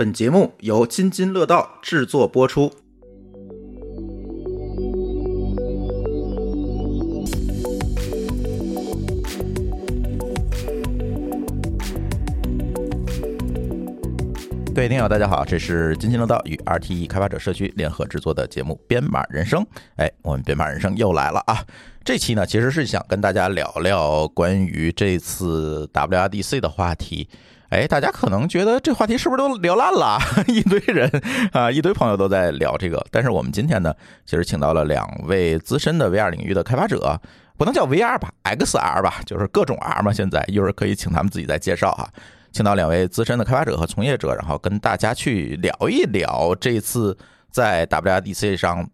本节目由津津乐道制作播出。各位听友，大家好，这是津津乐道与 RTE 开发者社区联合制作的节目《编码人生》。哎，我们编码人生又来了啊！这期呢，其实是想跟大家聊聊关于这次 WRDC 的话题。哎，大家可能觉得这话题是不是都聊烂了？一堆人啊，一堆朋友都在聊这个。但是我们今天呢，其实请到了两位资深的 VR 领域的开发者，不能叫 VR 吧，XR 吧，就是各种 R 嘛。现在一会儿可以请他们自己再介绍哈。请到两位资深的开发者和从业者，然后跟大家去聊一聊这次在 WDC 上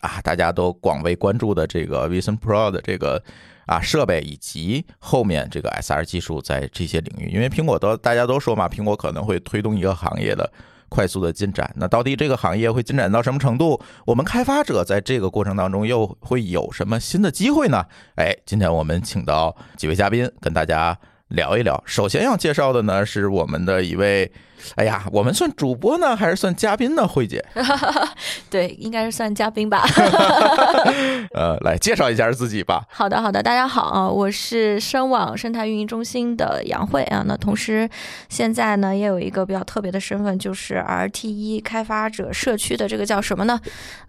啊，大家都广为关注的这个 Vision Pro 的这个啊设备，以及后面这个 SR 技术在这些领域。因为苹果都大家都说嘛，苹果可能会推动一个行业的快速的进展。那到底这个行业会进展到什么程度？我们开发者在这个过程当中又会有什么新的机会呢？哎，今天我们请到几位嘉宾跟大家。聊一聊，首先要介绍的呢是我们的一位。哎呀，我们算主播呢，还是算嘉宾呢？慧姐，对，应该是算嘉宾吧。呃，来介绍一下自己吧。好的，好的，大家好啊，我是深网生态运营中心的杨慧啊。那同时现在呢，也有一个比较特别的身份，就是 RTE 开发者社区的这个叫什么呢？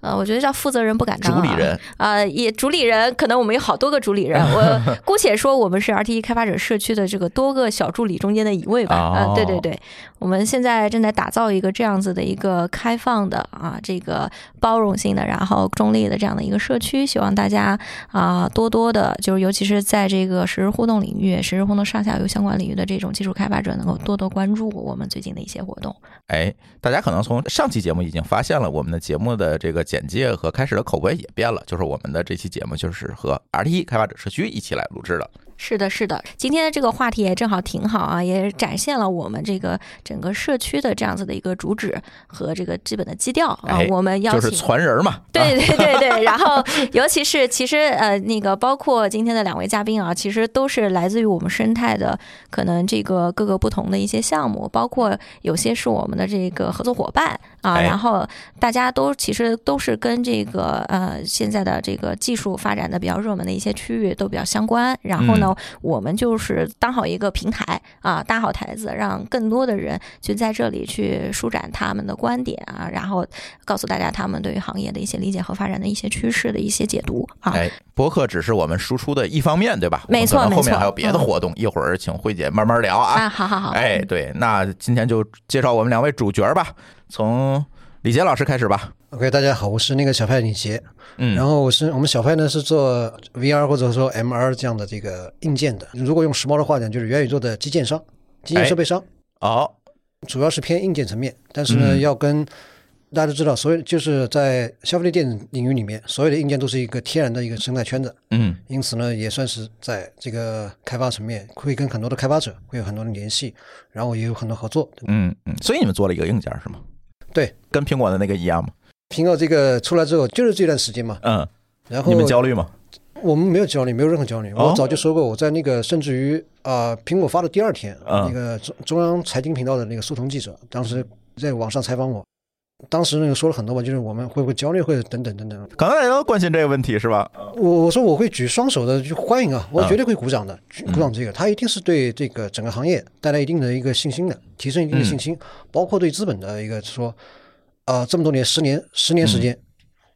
呃，我觉得叫负责人不敢当主理人啊，也主理人，可能我们有好多个主理人，我姑且说我们是 RTE 开发者社区的这个多个小助理中间的一位吧。啊，对对对，我们。们现在正在打造一个这样子的一个开放的啊，这个包容性的，然后中立的这样的一个社区，希望大家啊多多的，就是尤其是在这个实时互动领域、实时互动上下游相关领域的这种技术开发者，能够多多关注我们最近的一些活动。哎，大家可能从上期节目已经发现了，我们的节目的这个简介和开始的口碑也变了，就是我们的这期节目就是和 RT 开发者社区一起来录制的。是的，是的，今天的这个话题也正好挺好啊，也展现了我们这个整个社区的这样子的一个主旨和这个基本的基调啊。我们邀请就是传人嘛，对对对对。然后，尤其是其实呃，那个包括今天的两位嘉宾啊，其实都是来自于我们生态的可能这个各个不同的一些项目，包括有些是我们的这个合作伙伴啊。然后大家都其实都是跟这个呃现在的这个技术发展的比较热门的一些区域都比较相关。然后呢。我们就是当好一个平台啊，搭好台子，让更多的人去在这里去舒展他们的观点啊，然后告诉大家他们对于行业的一些理解和发展的一些趋势的一些解读啊。哎，博客只是我们输出的一方面，对吧？没错，后面还有别的活动，一会儿请慧姐慢慢聊啊。啊，好好好。哎，对，那今天就介绍我们两位主角吧，从李杰老师开始吧。OK，大家好，我是那个小派李杰。嗯，然后我是我们小派呢是做 VR 或者说 MR 这样的这个硬件的。如果用时髦的话讲，就是元宇宙的基建商、基建设备商。哦，主要是偏硬件层面，但是呢，要跟大家都知道，所有就是在消费类电子领域里面，所有的硬件都是一个天然的一个生态圈子。嗯，因此呢，也算是在这个开发层面会跟很多的开发者会有很多的联系，然后也有很多合作。嗯嗯，所以你们做了一个硬件是吗？对，跟苹果的那个一样嘛？苹果这个出来之后，就是这段时间嘛。嗯。然后你们焦虑吗？我们没有焦虑，没有任何焦虑。我早就说过，我在那个甚至于啊，苹果发的第二天，那个中中央财经频道的那个速通记者，当时在网上采访我，当时那个说了很多吧，就是我们会不会焦虑，或者等等等等。可能大家都关心这个问题是吧？我我说我会举双手的去欢迎啊，我绝对会鼓掌的，鼓掌这个，他一定是对这个整个行业带来一定的一个信心的，提升一定的信心，包括对资本的一个说。啊，这么多年，十年，十年时间，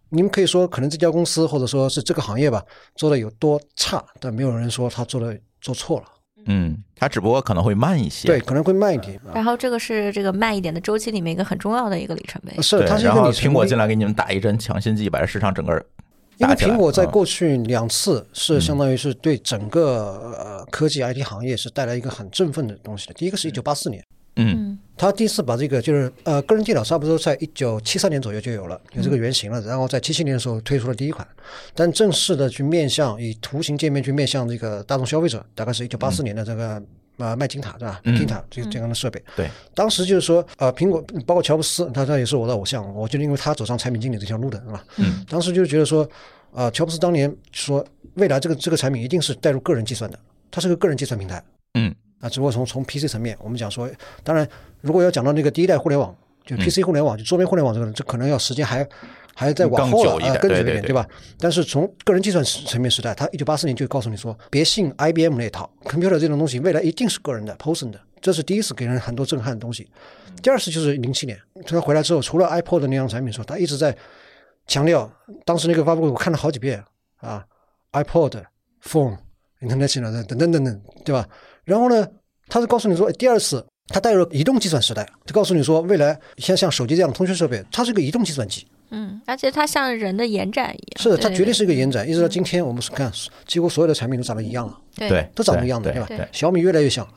你们可以说，可能这家公司或者说是这个行业吧，做的有多差，但没有人说他做的做错了。嗯，它只不过可能会慢一些，对，可能会慢一点。然后这个是这个慢一点的周期里面一个很重要的一个里程碑。是，它是一个里程碑。苹果进来给你们打一针强心剂，把这市场整个因为苹果在过去两次是相当于是对整个呃科技 IT 行业是带来一个很振奋的东西的。第一个是一九八四年。嗯，他第一次把这个就是呃个人电脑差不多在一九七三年左右就有了，有这个原型了，然后在七七年的时候推出了第一款，但正式的去面向以图形界面去面向这个大众消费者，大概是一九八四年的这个啊麦金塔对吧？金塔这这样的设备。对，当时就是说呃苹果包括乔布斯，他他也是我的偶像，我就因为他走上产品经理这条路的是吧？嗯，当时就觉得说呃乔布斯当年说未来这个这个产品一定是带入个人计算的，它是个个人计算平台。嗯。啊，只不过从从 PC 层面，我们讲说，当然如果要讲到那个第一代互联网，就 PC 互联网，就桌面互联网这个，这可能要时间还还在往后了更久一点啊，更久一点，对对对吧？但是从个人计算层面时代，他一九八四年就告诉你说，别信 IBM 那套，computer 这种东西未来一定是个人的 person 的，这是第一次给人很多震撼的东西。第二次就是零七年，他回来之后，除了 iPod 那样产品之后，他一直在强调，当时那个发布会我看了好几遍啊，iPod、Phone、International 等等等等，对吧？然后呢，他是告诉你说，第二次它带入了移动计算时代，就告诉你说，未来像像手机这样的通讯设备，它是个移动计算机。嗯，而且它像人的延展一样。是的，它绝对是一个延展。一直到今天，我们是看几乎所有的产品都长得一样了，对对，都长得一样的，吧？对对，小米越来越像，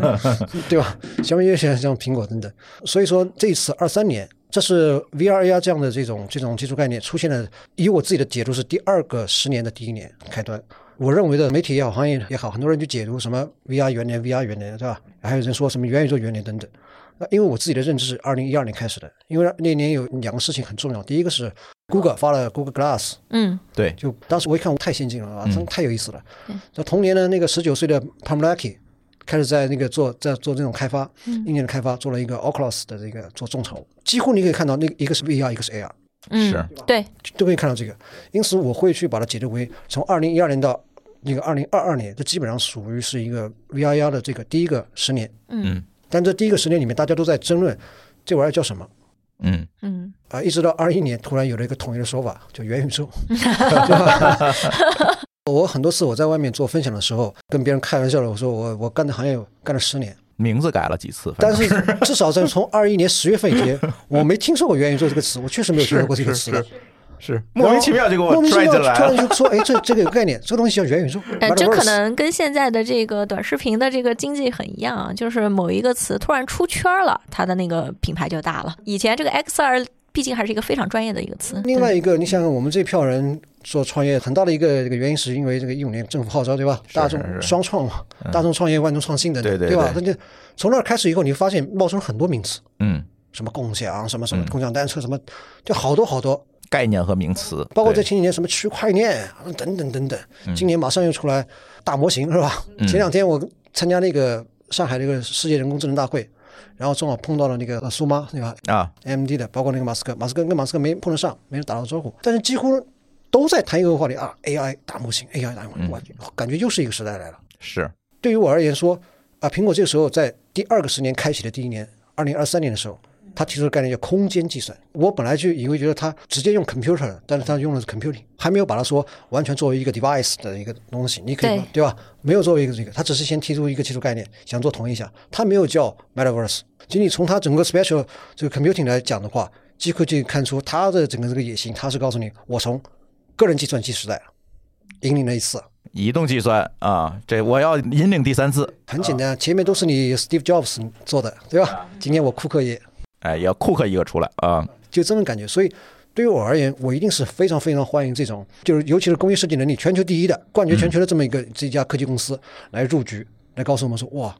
对吧？小米越来越像苹果等等。所以说，这一次二三年，这是 VR AR 这样的这种这种技术概念出现了。以我自己的解读是第二个十年的第一年开端。我认为的媒体也好，行业也好，很多人就解读什么 VR 元年、VR 元年，对吧？还有人说什么元宇宙元年等等。那因为我自己的认知是二零一二年开始的，因为那年有两个事情很重要。第一个是 Google 发了 Google Glass，嗯对，就当时我一看，太先进了啊，真太有意思了。那同年呢，那个十九岁的 Pamlaki 开始在那个做在做这种开发，硬件的开发，做了一个 Oculus 的这个做众筹，几乎你可以看到那一个是 VR，一个是 AR，嗯，是对，都可以看到这个。因此我会去把它解读为从二零一二年到那个二零二二年，这基本上属于是一个 VR AR 的这个第一个十年。嗯但这第一个十年里面，大家都在争论这玩意儿叫什么。嗯嗯啊，一直到二一年，突然有了一个统一的说法，叫元宇宙？我很多次我在外面做分享的时候，跟别人开玩笑的，我说我我干这行业干了十年，名字改了几次，但是 至少在从二一年十月份以前，我没听说过元宇宙这个词，我确实没有听说过这个词莫名其妙就给我莫名其妙突然。就说，哎，这这个有概念，这个东西叫元宇宙。呃，这可能跟现在的这个短视频的这个经济很一样啊，就是某一个词突然出圈了，它的那个品牌就大了。以前这个 XR 毕竟还是一个非常专业的一个词。另外一个，你想想，我们这票人做创业，很大的一个这个原因是因为这个一五年政府号召，对吧？大众是是双创嘛，大众创业、万众创新等等，对对吧？对那就从那儿开始以后，你发现冒出了很多名词，嗯，什么共享，什么什么共享单车，什么就好多好多，概念和名词，包括在前几年什么区块链等等等等。今年马上又出来大模型，是吧？前两天我参加那个上海那个世界人工智能大会，然后正好碰到了那个苏妈，对吧？啊，AMD 的，包括那个马斯克，马斯克跟马斯克没碰得上，没人打到招呼，但是几乎都在谈一个话题啊，AI 大模型，AI 大模型，我感觉又是一个时代来了。是对于我而言说啊，苹果这个时候在第二个十年开启的第一年，二零二三年的时候，他提出的概念叫空间计算。我本来就以为觉得他直接用 computer，但是他用的是 computing，还没有把它说完全作为一个 device 的一个东西，你可以对对吧？没有作为一个这个，他只是先提出一个技术概念，想做统一一下，他没有叫 metaverse。仅仅从他整个 special 这个 computing 来讲的话，几乎就看出他的整个这个野心，他是告诉你，我从个人计算机时代引领了一次。移动计算啊，这我要引领第三次，很简单，前面都是你 Steve Jobs 做的，对吧？今天我库克也哎，也要库克一个出来啊，就这种感觉，所以对于我而言，我一定是非常非常欢迎这种，就是尤其是工业设计能力全球第一的、冠绝全球的这么一个这家科技公司来入局，来告诉我们说，哇，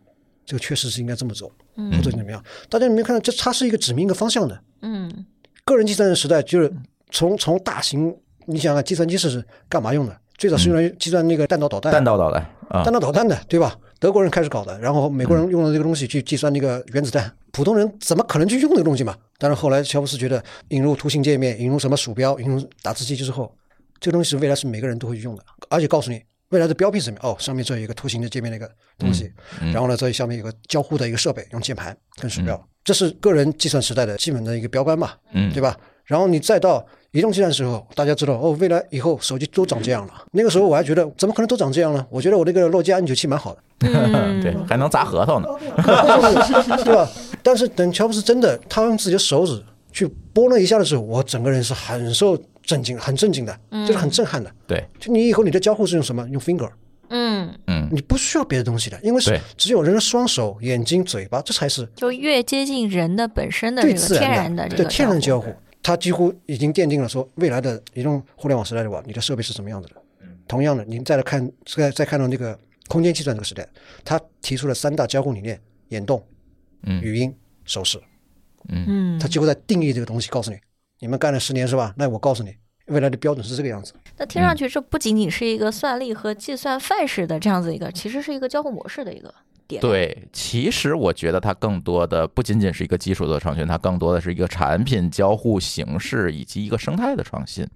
这个确实是应该这么走，或者怎么样？大家有没有看到，这它是一个指明一个方向的。嗯个人计算的时代，就是从从大型，你想想，计算机是干嘛用的？最早是用来计算那个弹道导弹，弹道导弹啊。弹，道导弹的，对吧？德国人开始搞的，然后美国人用了这个东西去计算那个原子弹，普通人怎么可能去用这个东西嘛？但是后来乔布斯觉得引入图形界面，引入什么鼠标，引入打字机之后，这个东西是未来是每个人都会去用的，而且告诉你未来的标配是什么？哦，上面这有一个图形的界面的一个东西，然后呢，这下面有个交互的一个设备，用键盘跟鼠标，这是个人计算时代的基本的一个标杆嘛，嗯。对吧？然后你再到移动计算的时候，大家知道哦，未来以后手机都长这样了。那个时候我还觉得怎么可能都长这样呢？我觉得我那个诺基亚 N 九七蛮好的，嗯，对，还能砸核桃呢，对吧？但是等乔布斯真的他用自己的手指去拨了一下的时候，我整个人是很受震惊、很震惊的，就是很震撼的。对，就你以后你的交互是用什么？用 finger，嗯，嗯，你不需要别的东西的，因为是只有人的双手、眼睛、嘴巴，这才是就越接近人的本身的最这个天自然的这个天然交互，它几乎已经奠定了说未来的移动互联网时代的话，你的设备是什么样子的。同样的，您再来看，再再看到那个空间计算这个时代，它提出了三大交互理念：眼动、嗯语音、手势。嗯它几乎在定义这个东西，告诉你，你们干了十年是吧？那我告诉你，未来的标准是这个样子。那听上去这不仅仅是一个算力和计算范式的这样子一个，其实是一个交互模式的一个对，其实我觉得它更多的不仅仅是一个技术的创新，它更多的是一个产品交互形式以及一个生态的创新。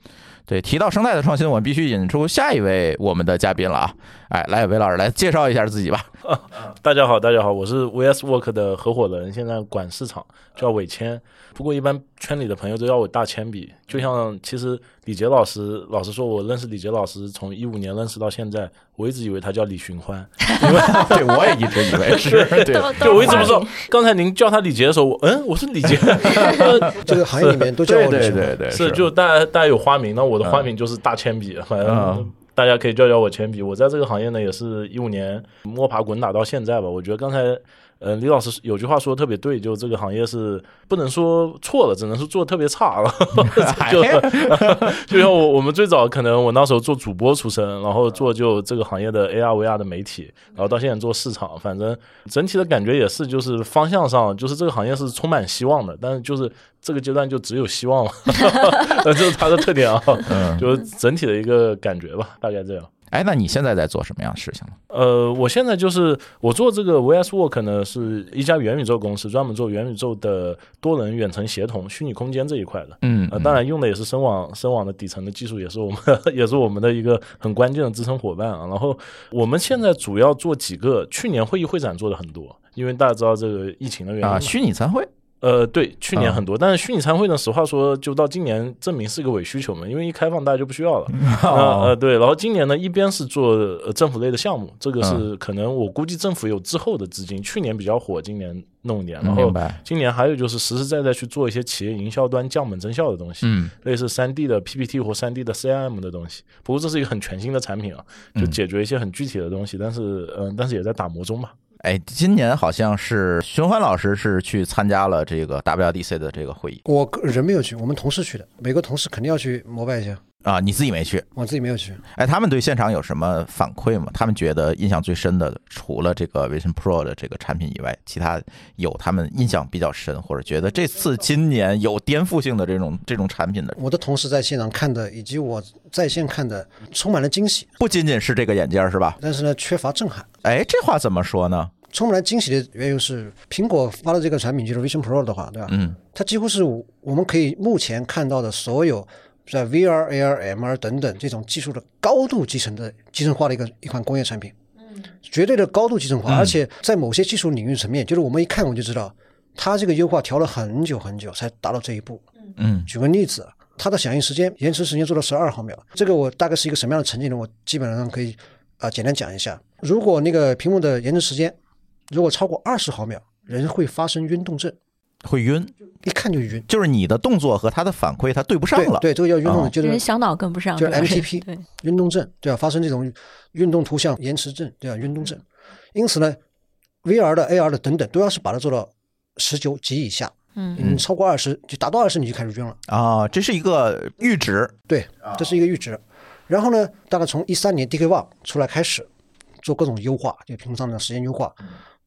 对，提到生态的创新，我们必须引出下一位我们的嘉宾了啊！哎，来，韦老师来介绍一下自己吧。大家好，大家好，我是 VS Work 的合伙人，现在管市场，叫伟谦。不过一般圈里的朋友都叫我大铅笔。就像其实李杰老师，老实说，我认识李杰老师从一五年认识到现在，我一直以为他叫李寻欢 对，我也一直以为是，对，就我一直不知道。刚才您叫他李杰的时候，我嗯，我是李杰，这个行业里面都叫我对对对，是就大家大家有花名，那我的花名就是大铅笔，反正嗯大家可以叫叫我铅笔。我在这个行业呢，也是一五年摸爬滚打到现在吧。我觉得刚才呃李老师有句话说的特别对，就这个行业是不能说错了，只能是做的特别差了。就就像我我们最早可能我那时候做主播出身，然后做就这个行业的 AR VR 的媒体，然后到现在做市场，反正整体的感觉也是就是方向上就是这个行业是充满希望的，但是就是这个阶段就只有希望了 这就是它的特点啊，嗯，就是整体的一个感觉吧，大概这样。哎，那你现在在做什么样的事情呢？呃，我现在就是我做这个 VS Work 呢，是一家元宇宙公司，专门做元宇宙的多人远程协同、虚拟空间这一块的。嗯呃，当然用的也是深网，深网的底层的技术，也是我们 也是我们的一个很关键的支撑伙伴啊。然后我们现在主要做几个，去年会议会展做的很多，因为大家知道这个疫情的原因啊，虚拟参会，呃，对，去年啊很多，但是虚拟参会呢，实话说，就到今年证明是个伪需求嘛，因为一开放大家就不需要了。呃哦呃，对，然后今年呢，一边是做呃政府类的项目，这个嗯是可能我估计政府有滞后的资金，去年比较火，今年弄一点，然后今年还有就是实实在在去做一些企业营销端降本增效的东西，嗯类似三 D 的 PPT 或三 D 的 CIM 的东西。不过这是一个很全新的产品啊，就嗯解决一些很具体的东西，但是嗯、呃但是也在打磨中吧。哎，今年好像是循环老师是去参加了这个 WDC 的这个会议。我人没有去，我们同事去的，每个同事肯定要去膜拜一下，啊，你自己没去？我自己没有去。哎，他们对现场有什么反馈吗？他们觉得印象最深的，除了这个 Vision Pro 的这个产品以外，其他有他们印象比较深，或者觉得这次今年有颠覆性的这种这种产品的，我的同事在现场看的，以及我在线看的，充满了惊喜，不仅仅是这个眼镜是吧？但是呢，缺乏震撼。哎，这话怎么说呢？充满了惊喜的原因是，苹果发的这个产品就是 Vision Pro 的话，对吧？嗯它几乎是我们可以目前看到的所有在 VR、AR、MR 等等这种技术的高度集成的集成化的一个一款工业产品，嗯绝对的高度集成化，而且在某些技术领域层面，就是我们一看我就知道，它这个优化调了很久很久才达到这一步。嗯举个例子，它的响应时间延迟时间做到十二毫秒，这个我大概是一个什么样的成绩呢？我基本上可以啊、简单讲一下。如果那个屏幕的延迟时间如果超过二十毫秒，人会发生晕动症，会晕，一看就晕。就是你的动作和他的反馈他对不上了。对对，这个叫运动哦，就是人小脑跟不上，就是 MTP 对，运动症，对吧？发生这种运动图像延迟症，对吧？运动症，因此呢，VR 的、AR 的等等，都要是把它做到十九级以下，嗯嗯，超过二十就达到二十你就开始晕了，啊，这是一个阈值。对，这是一个阈值。然后呢，大概从一三年 DK One 出来开始做各种优化，就屏幕上的时间优化，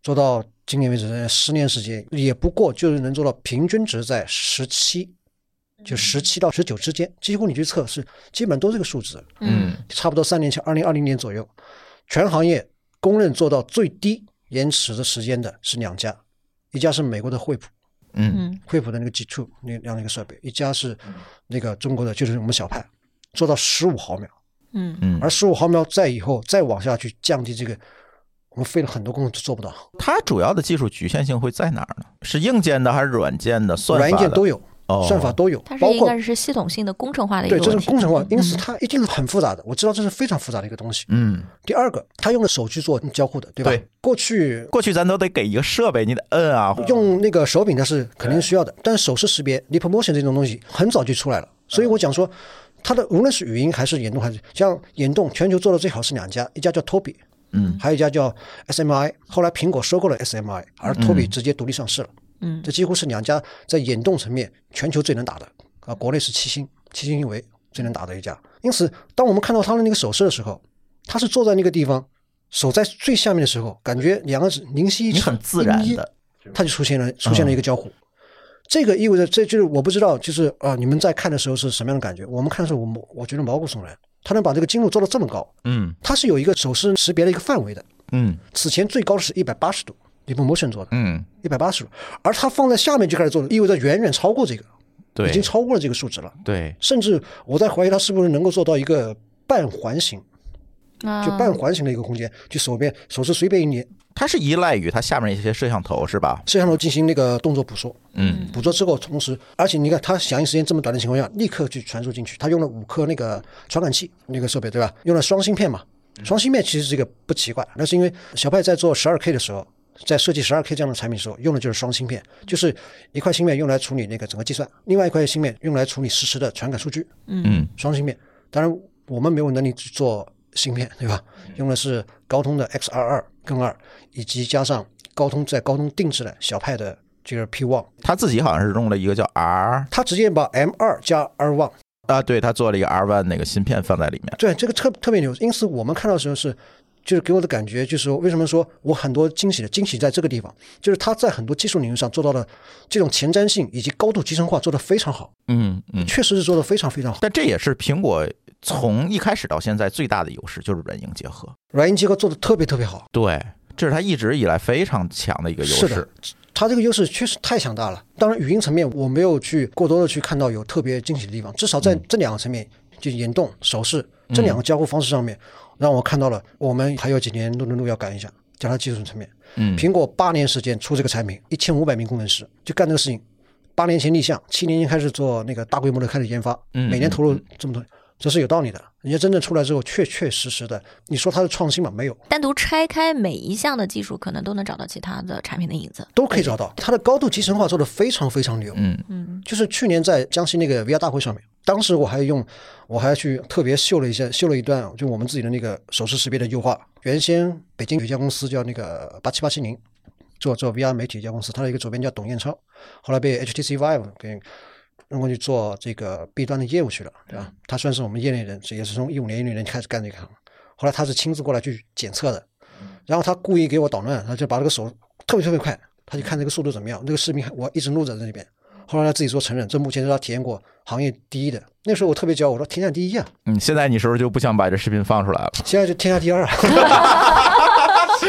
做到今年为止十年时间，也不过就是能做到平均值在十七，就十七到十九之间，几乎你去测是，基本都这个数值。嗯。差不多三年前，二零二零年左右，全行业公认做到最低延迟的时间的是两家，一家是美国的惠普，嗯。嗯惠普的那个 G Two 那那样的一个设备，一家是那个中国的，就是我们小派，做到十五毫秒，嗯。嗯，而十五毫秒再以后再往下去降低这个，我们费了很多功夫都做不到，它主要的技术局限性会在哪儿呢？是硬件的还是软件的？算法的软件都有，哦算法都有它，是应该是系统性的工程化的一对这。是工程化，因此嗯它一定是很复杂的，我知道这是非常复杂的一个东西。嗯，第二个，它用的手去做交互的，对吧？对过去过去咱都得给一个设备，你得摁啊。用那个手柄它是肯定需要的，但是手势识别 （leap motion） 这种东西很早就出来了，所以我讲说，它的无论是语音还是眼动，还是像眼动，全球做的最好是两家，一家叫 Toby，嗯，还有一家叫 SMI，后来苹果收购了 SMI，而 Toby 直接独立上市了，嗯这几乎是两家在眼动层面全球最能打的啊，国内是七星，七星因为最能打的一家，因此当我们看到他的那个手势的时候，他是坐在那个地方。手在最下面的时候，感觉两个指灵犀一很自然的，他就出现了出现了一个交互。这个意味着，这就是我不知道，就是啊、你们在看的时候是什么样的感觉？我们看的时候，我们我觉得毛骨悚然。它能把这个精度做到这么高，嗯。它是有一个手势识别的一个范围的，嗯。此前最高的是一百八十度，Leap Motion 做的，嗯，一百八十度，而它放在下面就开始做的，意味着远远超过这个，对。已经超过了这个数值了。对，甚至我在怀疑它是不是能够做到一个半环形，啊。就半环形的一个空间，就手边手势随便一捏，它是依赖于它下面一些摄像头是吧？摄像头进行那个动作捕捉，嗯捕捉之后，同时，而且你看它响应时间这么短的情况下，立刻去传输进去，它用了五颗那个传感器那个设备，对吧？用了双芯片嘛，双芯片其实这个不奇怪，那是因为小派在做十二 K 的时候，在设计十二 K 这样的产品的时候，用的就是双芯片，就是一块芯片用来处理那个整个计算，另外一块芯片用来处理实时的传感数据，嗯双芯片。当然，我们没有能力去做芯片，对吧？用的是高通的 X 二二跟二，以及加上高通在高通定制的小派的这个 P One。他自己好像是用了一个叫 R 他直接把 M 二加 R one，啊，对他做了一个 R one 那个芯片放在里面。对这个特特别牛。因此我们看到的时候是，就是给我的感觉就是说，为什么说我很多惊喜的惊喜在这个地方，就是他在很多技术领域上做到了这种前瞻性以及高度集成化做得非常好，嗯嗯，确实是做得非常非常好。但这也是苹果从一开始到现在最大的优势，就是软硬结合。软硬结合做的特别特别好，对，这是它一直以来非常强的一个优势是的。它这个优势确实太强大了。当然，语音层面我没有去过多的去看到有特别惊喜的地方，至少在这两个层面，就眼动、手势这两个交互方式上面，让我看到了我们还有几年路的路要赶一下。讲到技术层面，嗯苹果八年时间出这个产品，一千五百名工程师就干这个事情。八年前立项，七年前开始做那个大规模的开始研发，嗯每年投入这么多，这是有道理的。人家真正出来之后，确确实实的，你说它是创新嘛？没有，单独拆开每一项的技术，可能都能找到其他的产品的影子。都可以找到。它的高度集成化做得非常非常牛。嗯嗯就是去年在江西那个 VR 大会上面，当时我还用，我还去特别秀了一下，秀了一段，就我们自己的那个手势识别的优化。原先北京有一家公司叫那个八七八七零，做做 VR 媒体一家公司，它的一个主编叫董彦超，后来被 HTC Vive 给弄过去做这个 B 端的业务去了，对吧？他算是我们业内人，也是从一五年、一六年开始干这个行，后来他是亲自过来去检测的，然后他故意给我捣乱，他就把这个手特别特别快，他就看这个速度怎么样。那个视频我一直录在那里边。后来他自己说承认，这目前是他体验过行业第一的。那时候我特别骄傲，我说天下第一啊，嗯，现在你是不是就不想把这视频放出来了？现在就天下第二啊。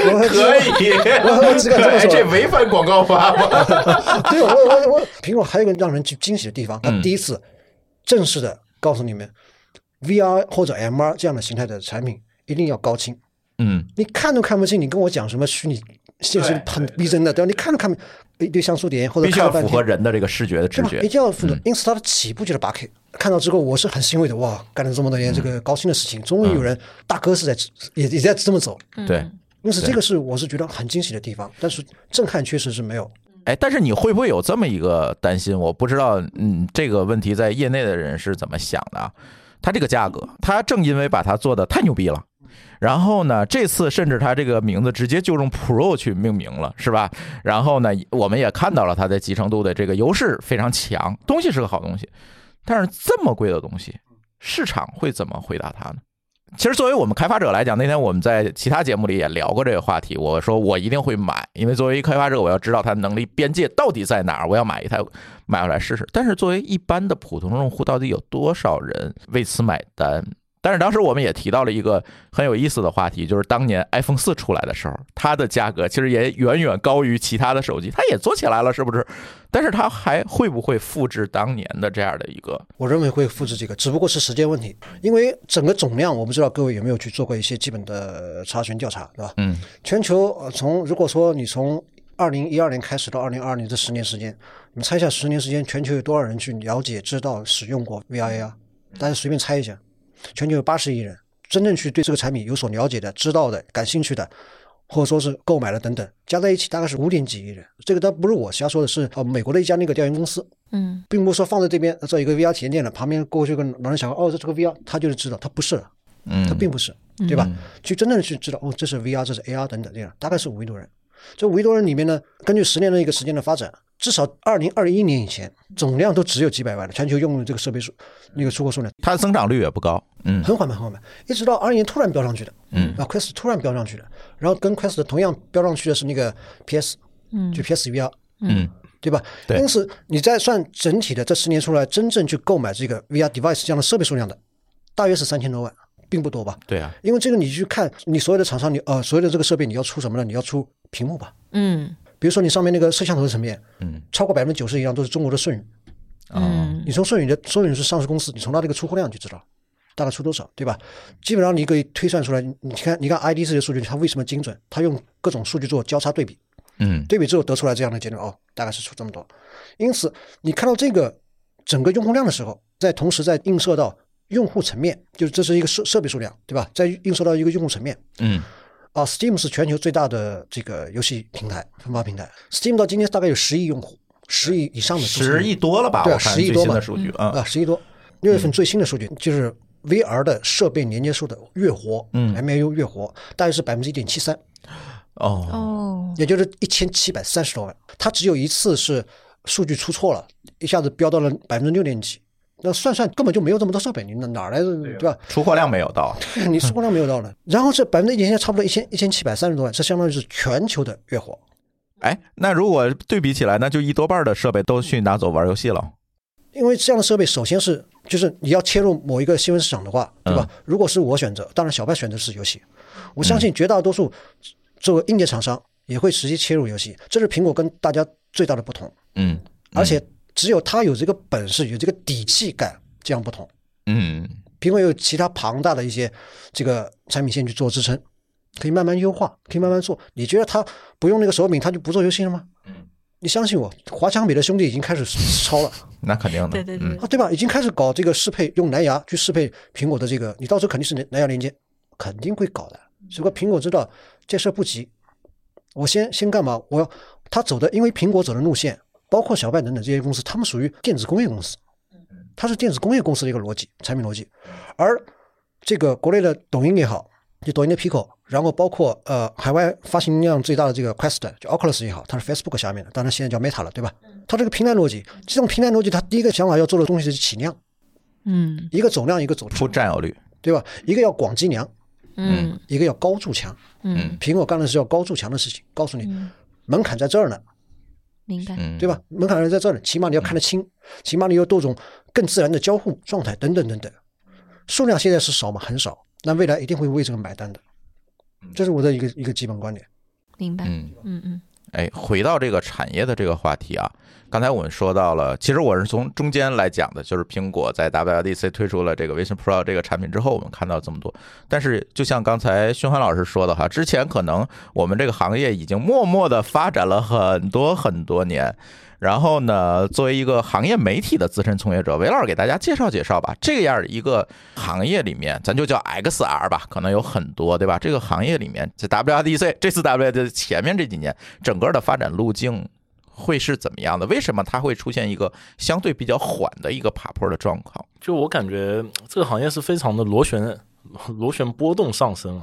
我可以，我我只敢这么说哎这违反广告法吗？对我我我苹果还有一个让人惊喜的地方，它嗯第一次正式的告诉你们，VR 或者 MR 这样的形态的产品一定要高清。嗯，你看都看不清，你跟我讲什么虚拟现实很逼真的，对吧？你看都看不一堆像素点或者必须要符合人的这个视觉的直？觉一。定要符合。因此它的起步就是八 K，。看到之后，我是很欣慰的，哇，干了这么多年这个高清的事情，终于有人大哥是在也也在这么走。对，因此这个是我是觉得很惊喜的地方，但是震撼确实是没有。哎，但是你会不会有这么一个担心？我不知道，嗯，这个问题在业内的人是怎么想的啊？它这个价格，它正因为把它做的太牛逼了。然后呢，这次甚至它这个名字直接就用 Pro 去命名了，是吧？然后呢，我们也看到了它的集成度的这个优势非常强，东西是个好东西，但是这么贵的东西，市场会怎么回答它呢？其实作为我们开发者来讲，那天我们在其他节目里也聊过这个话题。我说我一定会买，因为作为一开发者，我要知道它能力边界到底在哪儿，我要买一台买回来试试。但是作为一般的普通用户，到底有多少人为此买单？但是当时我们也提到了一个很有意思的话题，就是当年 iPhone 四出来的时候，它的价格其实也远远高于其他的手机，它也做起来了，是不是？但是它还会不会复制当年的这样的一个？我认为会复制这个，只不过是时间问题。因为整个总量，我不知道各位有没有去做过一些基本的查询调查，对吧？嗯全球呃从如果说你从二零一二年开始到二零二二年这十年时间，你们猜一下，十年时间全球有多少人去了解、知道、使用过 VR AR？大家随便猜一下，全球有八十亿人真正去对这个产品有所了解的、知道的、感兴趣的。或者说是购买了等等，加在一起大概是五点几亿人。这个倒不是我瞎说的，是呃美国的一家那个调研公司，嗯并不是说放在这边做一个 VR 体验店的，旁边过去一个老人小孩，哦，这这个 VR，他就是知道，他不是的，嗯，他并不是，对吧？去真正去知道，哦，这是 VR，这是 AR 等等这样，大概是五亿多人。这五亿多人里面呢，根据十年的一个时间的发展，至少二零二一年以前，总量都只有几百万的全球用的这个设备数，那个出货数量它的增长率也不高。嗯很缓慢，很缓慢，一直到二一年突然飙上去的，嗯啊，Quest 突然飙上去的，然后跟 Quest 同样飙上去的是那个 PS，嗯就 PS VR，嗯对吧？对因此你再算整体的这十年出来，真正去购买这个 VR device 这样的设备数量的，大约是三千多万，并不多吧？对啊，因为这个你去看，你所有的厂商，你呃所有的这个设备你要出什么呢？你要出屏幕吧？嗯比如说你上面那个摄像头的层面，嗯，超过百分之九十以上都是中国的舜宇。嗯你从舜宇的舜宇是上市公司，你从它这个出货量就知道大概出多少，对吧？基本上你可以推算出来。你你看，你看 ID 这些数据，它为什么精准？它用各种数据做交叉对比，嗯对比之后得出来这样的结论哦，大概是出这么多。因此，你看到这个整个用户量的时候，在同时在映射到用户层面，就是这是一个设设备数量，对吧？在映射到一个用户层面嗯啊，Steam 是全球最大的这个游戏平台分发平台，Steam 到今天大概有十亿用户，十亿以上的十亿多了吧？对啊我看10亿多嘛数据啊，啊，十亿多。六月份最新的数据就是 VR 的设备连接数的月活，嗯，MAU 月活大约是百分之一点七三，哦，哦，也就是一千七百三十多万。它只有一次是数据出错了，一下子飙到了百分之六点几。那算算根本就没有这么多设备，你哪哪来的对吧？出货量没有到，你出货量没有到呢。然后这百分之一点，现在差不多一千一千七百三十多万，这相当于是全球的月活。哎，那如果对比起来，那就一多半的设备都去拿走玩游戏了。因为这样的设备，首先是就是你要切入某一个新闻市场的话，对吧？如果是我选择，当然小白选择是游戏，我相信绝大多数作为硬件厂商也会直接切入游戏，这是苹果跟大家最大的不同。嗯，而且只有他有这个本事，有这个底气感，这样不同。嗯苹果有其他庞大的一些这个产品线去做支撑，可以慢慢优化，可以慢慢做。你觉得他不用那个手柄，他就不做游戏了吗？你相信我，华强北的兄弟已经开始抄了。那肯定的，对对对啊，对吧？已经开始搞这个适配，用蓝牙去适配苹果的这个，你到时候肯定是蓝蓝牙连接，肯定会搞的。只不过苹果知道这事儿不急，我先先干嘛？我要他走的，因为苹果走的路线，包括小拜等等这些公司，他们属于电子工业公司，它是电子工业公司的一个逻辑，产品逻辑。而这个国内的抖音也好，就抖音的 Pico，然后包括呃海外发行量最大的这个 Quest，就 Oculus 也好，它是 Facebook 下面的，当然现在叫 Meta 了，对吧？它这个平台逻辑，这种平台逻辑，它第一个想法要做的东西是起量，嗯。一个走量，一个走出占有率，对吧？一个要广积粮，嗯。一个要高筑墙。嗯，苹果干的是要高筑墙的事情，告诉你嗯。门槛在这儿呢，明白。嗯，对吧？门槛在这儿呢，起码你要看得清，起码你有多种更自然的交互状态等等等等。数量现在是少嘛？很少，那未来一定会为这个买单的，这是我的一个一个基本观点。明白。嗯。嗯嗯哎，回到这个产业的这个话题啊，刚才我们说到了，其实我是从中间来讲的，就是苹果在 WDC 推出了这个 Vision Pro 这个产品之后，我们看到这么多。但是就像刚才宣欢老师说的哈，之前可能我们这个行业已经默默的发展了很多很多年。然后呢，作为一个行业媒体的资深从业者，韦老师给大家介绍介绍吧。这样一个行业里面，咱就叫 XR 吧，可能有很多，对吧？这个行业里面，在 WWDC 这次 WDC 前面这几年，整个的发展路径会是怎么样的？为什么它会出现一个相对比较缓的一个爬坡的状况？就我感觉这个行业是非常的螺旋。螺旋波动上升，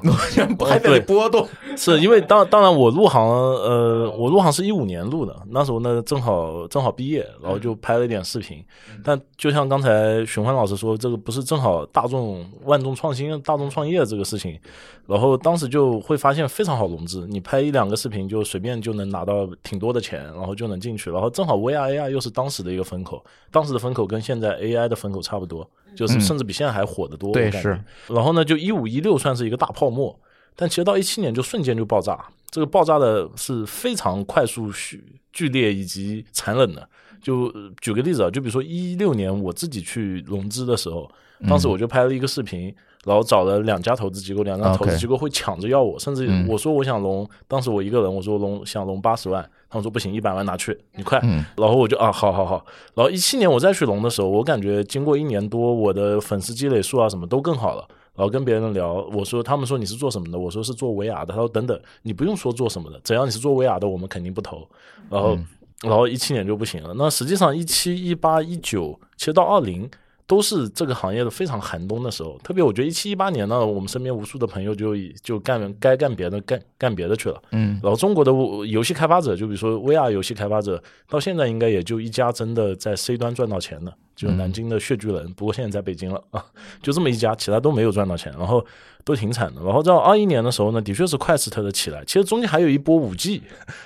还得波动，是因为当当然我入行，呃，我入行是一五年入的，那时候呢正好正好毕业，然后就拍了一点视频。但就像刚才熊欢老师说，这个不是正好大众万众创新、大众创业这个事情，然后当时就会发现非常好融资，你拍一两个视频就随便就能拿到挺多的钱，然后就能进去，然后正好 VR AI 又是当时的一个风口，当时的风口跟现在 AI 的风口差不多，就是甚至比现在还火得多。对是。然后呢，就一五一六算是一个大泡沫，但其实到一七年就瞬间就爆炸，这个爆炸的是非常快速、剧剧烈以及残忍的。就呃举个例子啊，就比如说一六年我自己去融资的时候，当时我就拍了一个视频，然后找了两家投资机构，两家投资机构会抢着要我，甚至嗯我说我想融，当时我一个人我说融想融八十万，他们说不行，一百万拿去，你快，嗯然后我就啊，好好好。然后一七年我再去融的时候，我感觉经过一年多，我的粉丝积累数啊什么都更好了。然后跟别人聊，我说他们说你是做什么的？我说是做 VR 的。他说等等，你不用说做什么的，只要你是做 VR 的，我们肯定不投。然后，然后一七年就不行了。那实际上一七、一八、一九，其实到二零都是这个行业的非常寒冬的时候。特别我觉得一七、一八年呢，我们身边无数的朋友就以就干该干别的干干别的去了。嗯然后中国的游戏开发者，就比如说 VR 游戏开发者，到现在应该也就一家真的在 C 端赚到钱的，就南京的血巨人，不过现在在北京了啊，就这么一家，其他都没有赚到钱，然后都挺惨的。然后到二一年的时候呢，的确是快斯特的起来，其实中间还有一波五 G，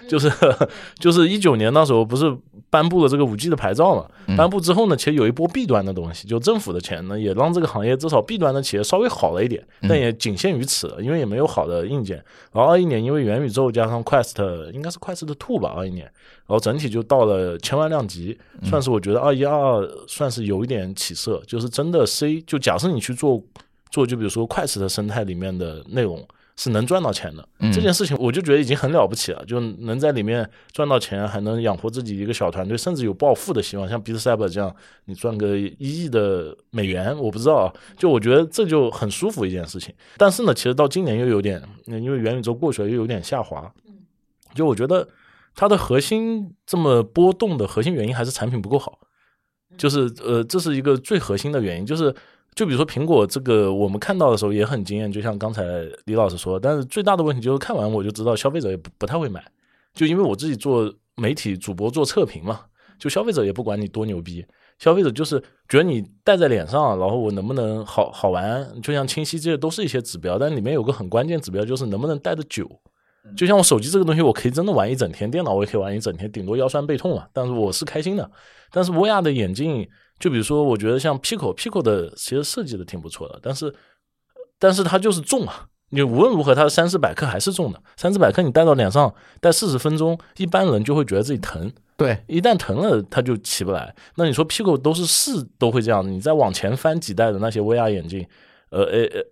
就是 就是一九年那时候不是颁布了这个五 G 的牌照嘛？颁布之后呢，其实有一波弊端的东西，就政府的钱呢，也让这个行业至少弊端的企业稍微好了一点，但也仅限于此，因为也没有好的硬件。然后二一年因为元宇宙加上 Quest，应该是 Quest Two 吧，二一年，然后整体就到了千万量级，算是我觉得二一二算是有一点起色，就是真的 C 就假设你去做做，就比如说 Quest 的生态里面的内容。是能赚到钱的，这件事情我就觉得已经很了不起了，就能在里面赚到钱，还能养活自己一个小团队，甚至有暴富的希望。像 b e 这样，你赚个一亿的美元，我不知道，就我觉得这就很舒服一件事情。但是呢，其实到今年又有点，因为元宇宙过去了，又有点下滑。就我觉得它的核心这么波动的核心原因还是产品不够好，就是呃，这是一个最核心的原因，就是。就比如说苹果这个，我们看到的时候也很惊艳，就像刚才李老师说。但是最大的问题就是看完我就知道消费者也不不太会买，就因为我自己做媒体主播做测评嘛，就消费者也不管你多牛逼，消费者就是觉得你戴在脸上，然后我能不能好好玩，就像清晰这些都是一些指标，但里面有个很关键指标就是能不能戴得久。就像我手机这个东西，我可以真的玩一整天，电脑我也可以玩一整天，顶多腰酸背痛了，但是我是开心的。但是 VR 的眼镜。就比如说，我觉得像 Pico，Pico 的其实设计的挺不错的，但是，但是它就是重啊！你无论如何，它的三四百克还是重的。三四百克你戴到脸上戴四十分钟，一般人就会觉得自己疼。对，一旦疼了，它就起不来。那你说 Pico 都是四都会这样，你再往前翻几代的那些 VR 眼镜，呃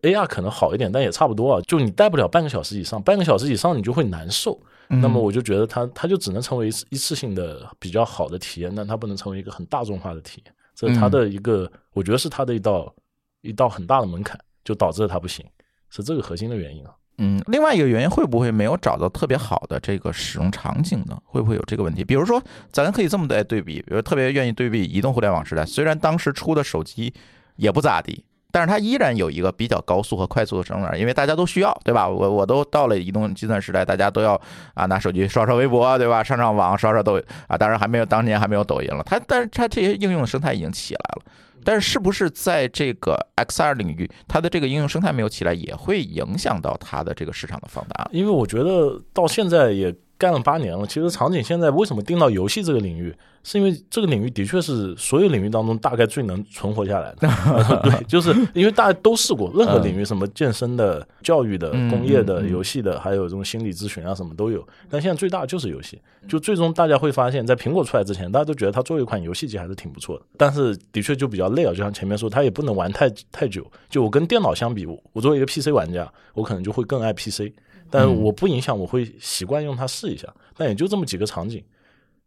，A AR 可能好一点，但也差不多啊。就你戴不了半个小时以上，半个小时以上你就会难受。那么我就觉得它它就只能成为一次一次性的比较好的体验，但它不能成为一个很大众化的体验。这是它的一个，我觉得是它的一道一道很大的门槛，就导致了它不行，是这个核心的原因啊。嗯，另外一个原因会不会没有找到特别好的这个使用场景呢？会不会有这个问题？比如说，咱可以这么来对比，比如特别愿意对比移动互联网时代，虽然当时出的手机也不咋地。但是它依然有一个比较高速和快速的生长，因为大家都需要，对吧？我我都到了移动计算时代，大家都要啊拿手机刷刷微博，对吧？上上网，刷刷抖啊，当然还没有当年还没有抖音了。它但是它这些应用生态已经起来了，但是是不是在这个 XR 领域，它的这个应用生态没有起来，也会影响到它的这个市场的放大？因为我觉得到现在也。干了八年了，其实场景现在为什么定到游戏这个领域，是因为这个领域的确是所有领域当中大概最能存活下来的。对，就是因为大家都试过，任何领域，什么健身的、教育的、工业的、游戏的，还有这种心理咨询啊，什么都有。但现在最大的就是游戏。就最终大家会发现，在苹果出来之前，大家都觉得它作为一款游戏机还是挺不错的。但是的确就比较累啊，就像前面说，它也不能玩太太久。就我跟电脑相比，我作为一个 PC 玩家，我可能就会更爱 PC。但我不影响，我会习惯用它试一下。但也就这么几个场景，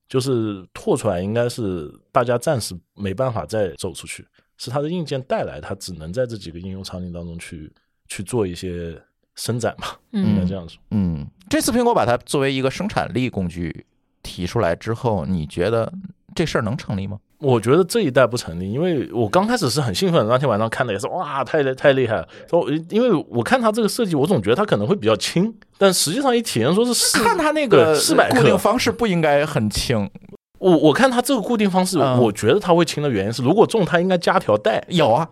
就是拓出来，应该是大家暂时没办法再走出去，是它的硬件带来，它只能在这几个应用场景当中去去做一些伸展嘛，应该这样说。嗯，这次苹果把它作为一个生产力工具提出来之后，你觉得这事儿能成立吗？我觉得这一代不成立，因为我刚开始是很兴奋，那天晚上看的也是哇，太太厉害了。说因为我看它这个设计，我总觉得它可能会比较轻，但实际上一体验说是 看它那个四百固定方式不应该很轻。我我看它这个固定方式，我觉得它会轻的原因是，如果重它应该加条带。有啊。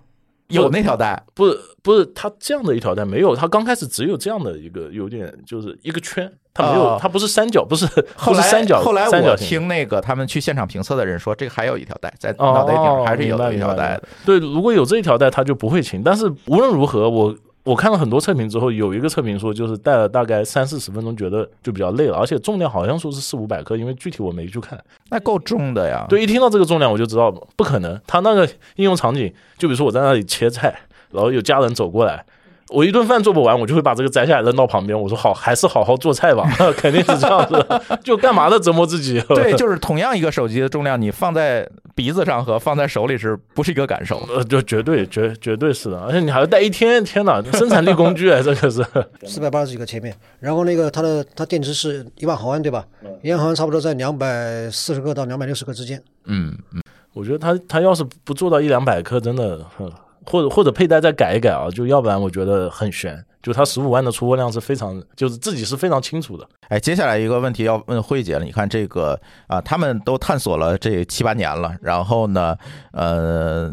有那条带，不是不是，它这样的一条带没有，它刚开始只有这样的一个，有点就是一个圈，它没有，它不是三角，不是，后来三角，后来我听那个他们去现场评测的人说，这个还有一条带在脑袋顶，还是有一条带的。对，如果有这一条带，它就不会轻。但是无论如何，我。我看了很多测评之后，有一个测评说，就是戴了大概三四十分钟，觉得就比较累了，而且重量好像说是四五百克，因为具体我没去看。那够重的呀。对，一听到这个重量，我就知道不可能。他那个应用场景，就比如说我在那里切菜，然后有家人走过来。我一顿饭做不完，我就会把这个摘下来扔到旁边。我说好，还是好好做菜吧，肯定是这样子。就干嘛的折磨自己？对，就是同样一个手机的重量，你放在鼻子上和放在手里是不是一个感受？呃，就绝对绝绝对是的，而且你还要带一天，天哪，生产力工具啊，这个是。四百八十几个切面，然后那个它的它电池是一万毫安对吧？一万毫安差不多在两百四十克到两百六十克之间。嗯嗯，我觉得它它要是不做到一两百克，真的。或者或者佩戴再改一改啊，就要不然我觉得很悬。就它十五万的出货量是非常，就是自己是非常清楚的。哎，接下来一个问题要问慧姐了。你看这个啊，他们都探索了这七八年了，然后呢，呃，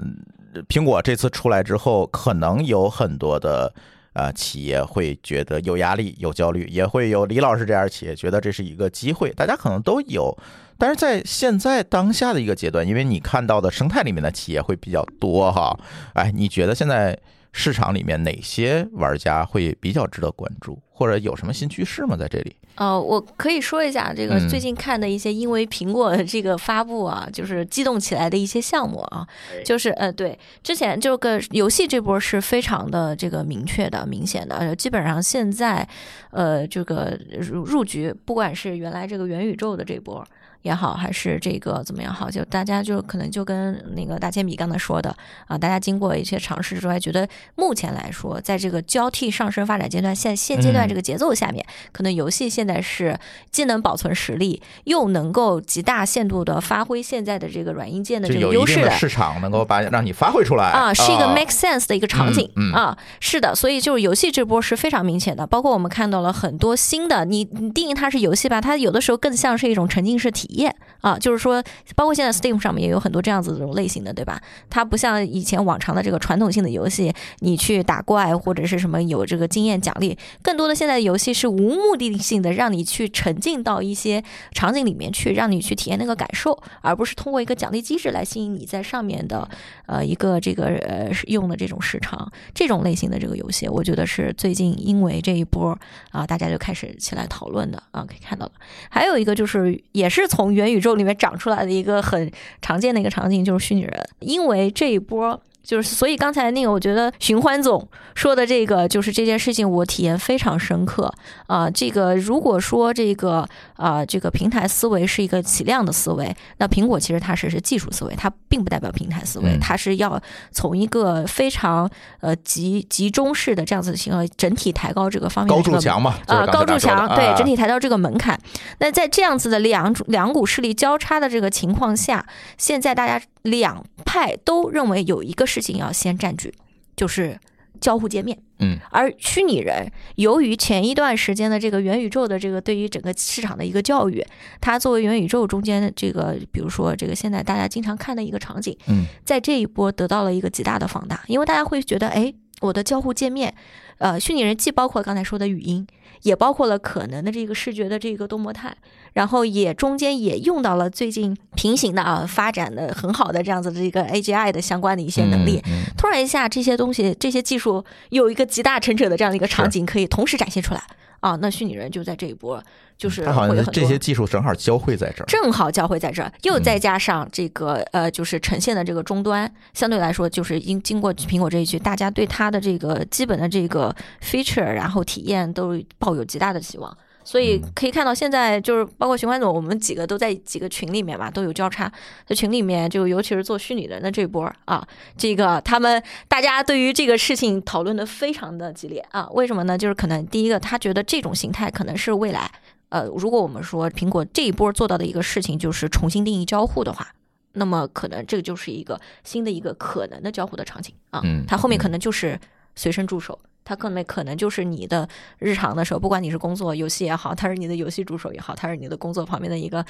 苹果这次出来之后，可能有很多的啊企业会觉得有压力、有焦虑，也会有李老师这样企业觉得这是一个机会，大家可能都有。但是在现在当下的一个阶段，因为你看到的生态里面的企业会比较多哈，哎，你觉得现在？市场里面哪些玩家会比较值得关注，或者有什么新趋势吗？在这里？呃，我可以说一下这个最近看的一些因为苹果这个发布啊，就是激动起来的一些项目啊，就是呃，对，之前这个游戏这波是非常的这个明确的、明显的，基本上现在呃这个入入局，不管是原来这个元宇宙的这波。也好，还是这个怎么样好？就大家就可能就跟那个大铅笔刚才说的啊，大家经过一些尝试之外，觉得目前来说，在这个交替上升发展阶段，现现阶段这个节奏下面，可能游戏现在是既能保存实力，又能够极大限度的发挥现在的这个软硬件的这个优势的市场，能够把让你发挥出来啊，是一个 make sense 的一个场景啊，是的，所以就是游戏这波是非常明显的，包括我们看到了很多新的，你你定义它是游戏吧，它有的时候更像是一种沉浸式体。验验啊，就是说，包括现在 Steam 上面也有很多这样子这种类型的，对吧？它不像以前往常的这个传统性的游戏，你去打怪或者是什么有这个经验奖励，更多的现在的游戏是无目的性的，让你去沉浸到一些场景里面去，让你去体验那个感受，而不是通过一个奖励机制来吸引你在上面的呃一个这个呃用的这种时长。这种类型的这个游戏，我觉得是最近因为这一波啊，大家就开始起来讨论的啊，可以看到的。还有一个就是也是从从元宇宙里面长出来的一个很常见的一个场景就是虚拟人，因为这一波。就是，所以刚才那个，我觉得寻欢总说的这个，就是这件事情，我体验非常深刻啊。这个如果说这个啊，这个平台思维是一个起量的思维，那苹果其实它是是技术思维，它并不代表平台思维，它是要从一个非常呃集集中式的这样子的形式，整体抬高这个方面高筑墙嘛啊，高筑墙对，整体抬高这个门槛。那在这样子的两两股势力交叉的这个情况下，现在大家。两派都认为有一个事情要先占据，就是交互界面。嗯，而虚拟人由于前一段时间的这个元宇宙的这个对于整个市场的一个教育，它作为元宇宙中间的这个，比如说这个现在大家经常看的一个场景，嗯，在这一波得到了一个极大的放大，因为大家会觉得，哎，我的交互界面，呃，虚拟人既包括刚才说的语音。也包括了可能的这个视觉的这个多模态，然后也中间也用到了最近平行的啊发展的很好的这样子的一个 AGI 的相关的一些能力。突然一下，这些东西这些技术有一个集大成者的这样的一个场景可以同时展现出来。啊，那虚拟人就在这一波，就是它好像这些技术正好交汇在这儿，正好交汇在这儿，又再加上这个呃，就是呈现的这个终端，相对来说就是经经过苹果这一局，大家对它的这个基本的这个 feature，然后体验都抱有极大的期望。所以可以看到，现在就是包括循环总，我们几个都在几个群里面嘛，都有交叉。在群里面，就尤其是做虚拟人的这波啊，这个他们大家对于这个事情讨论的非常的激烈啊。为什么呢？就是可能第一个，他觉得这种形态可能是未来。呃，如果我们说苹果这一波做到的一个事情就是重新定义交互的话，那么可能这个就是一个新的一个可能的交互的场景啊。嗯，它后面可能就是随身助手。它可能可能就是你的日常的时候，不管你是工作、游戏也好，它是你的游戏助手也好，它是你的工作旁边的一个，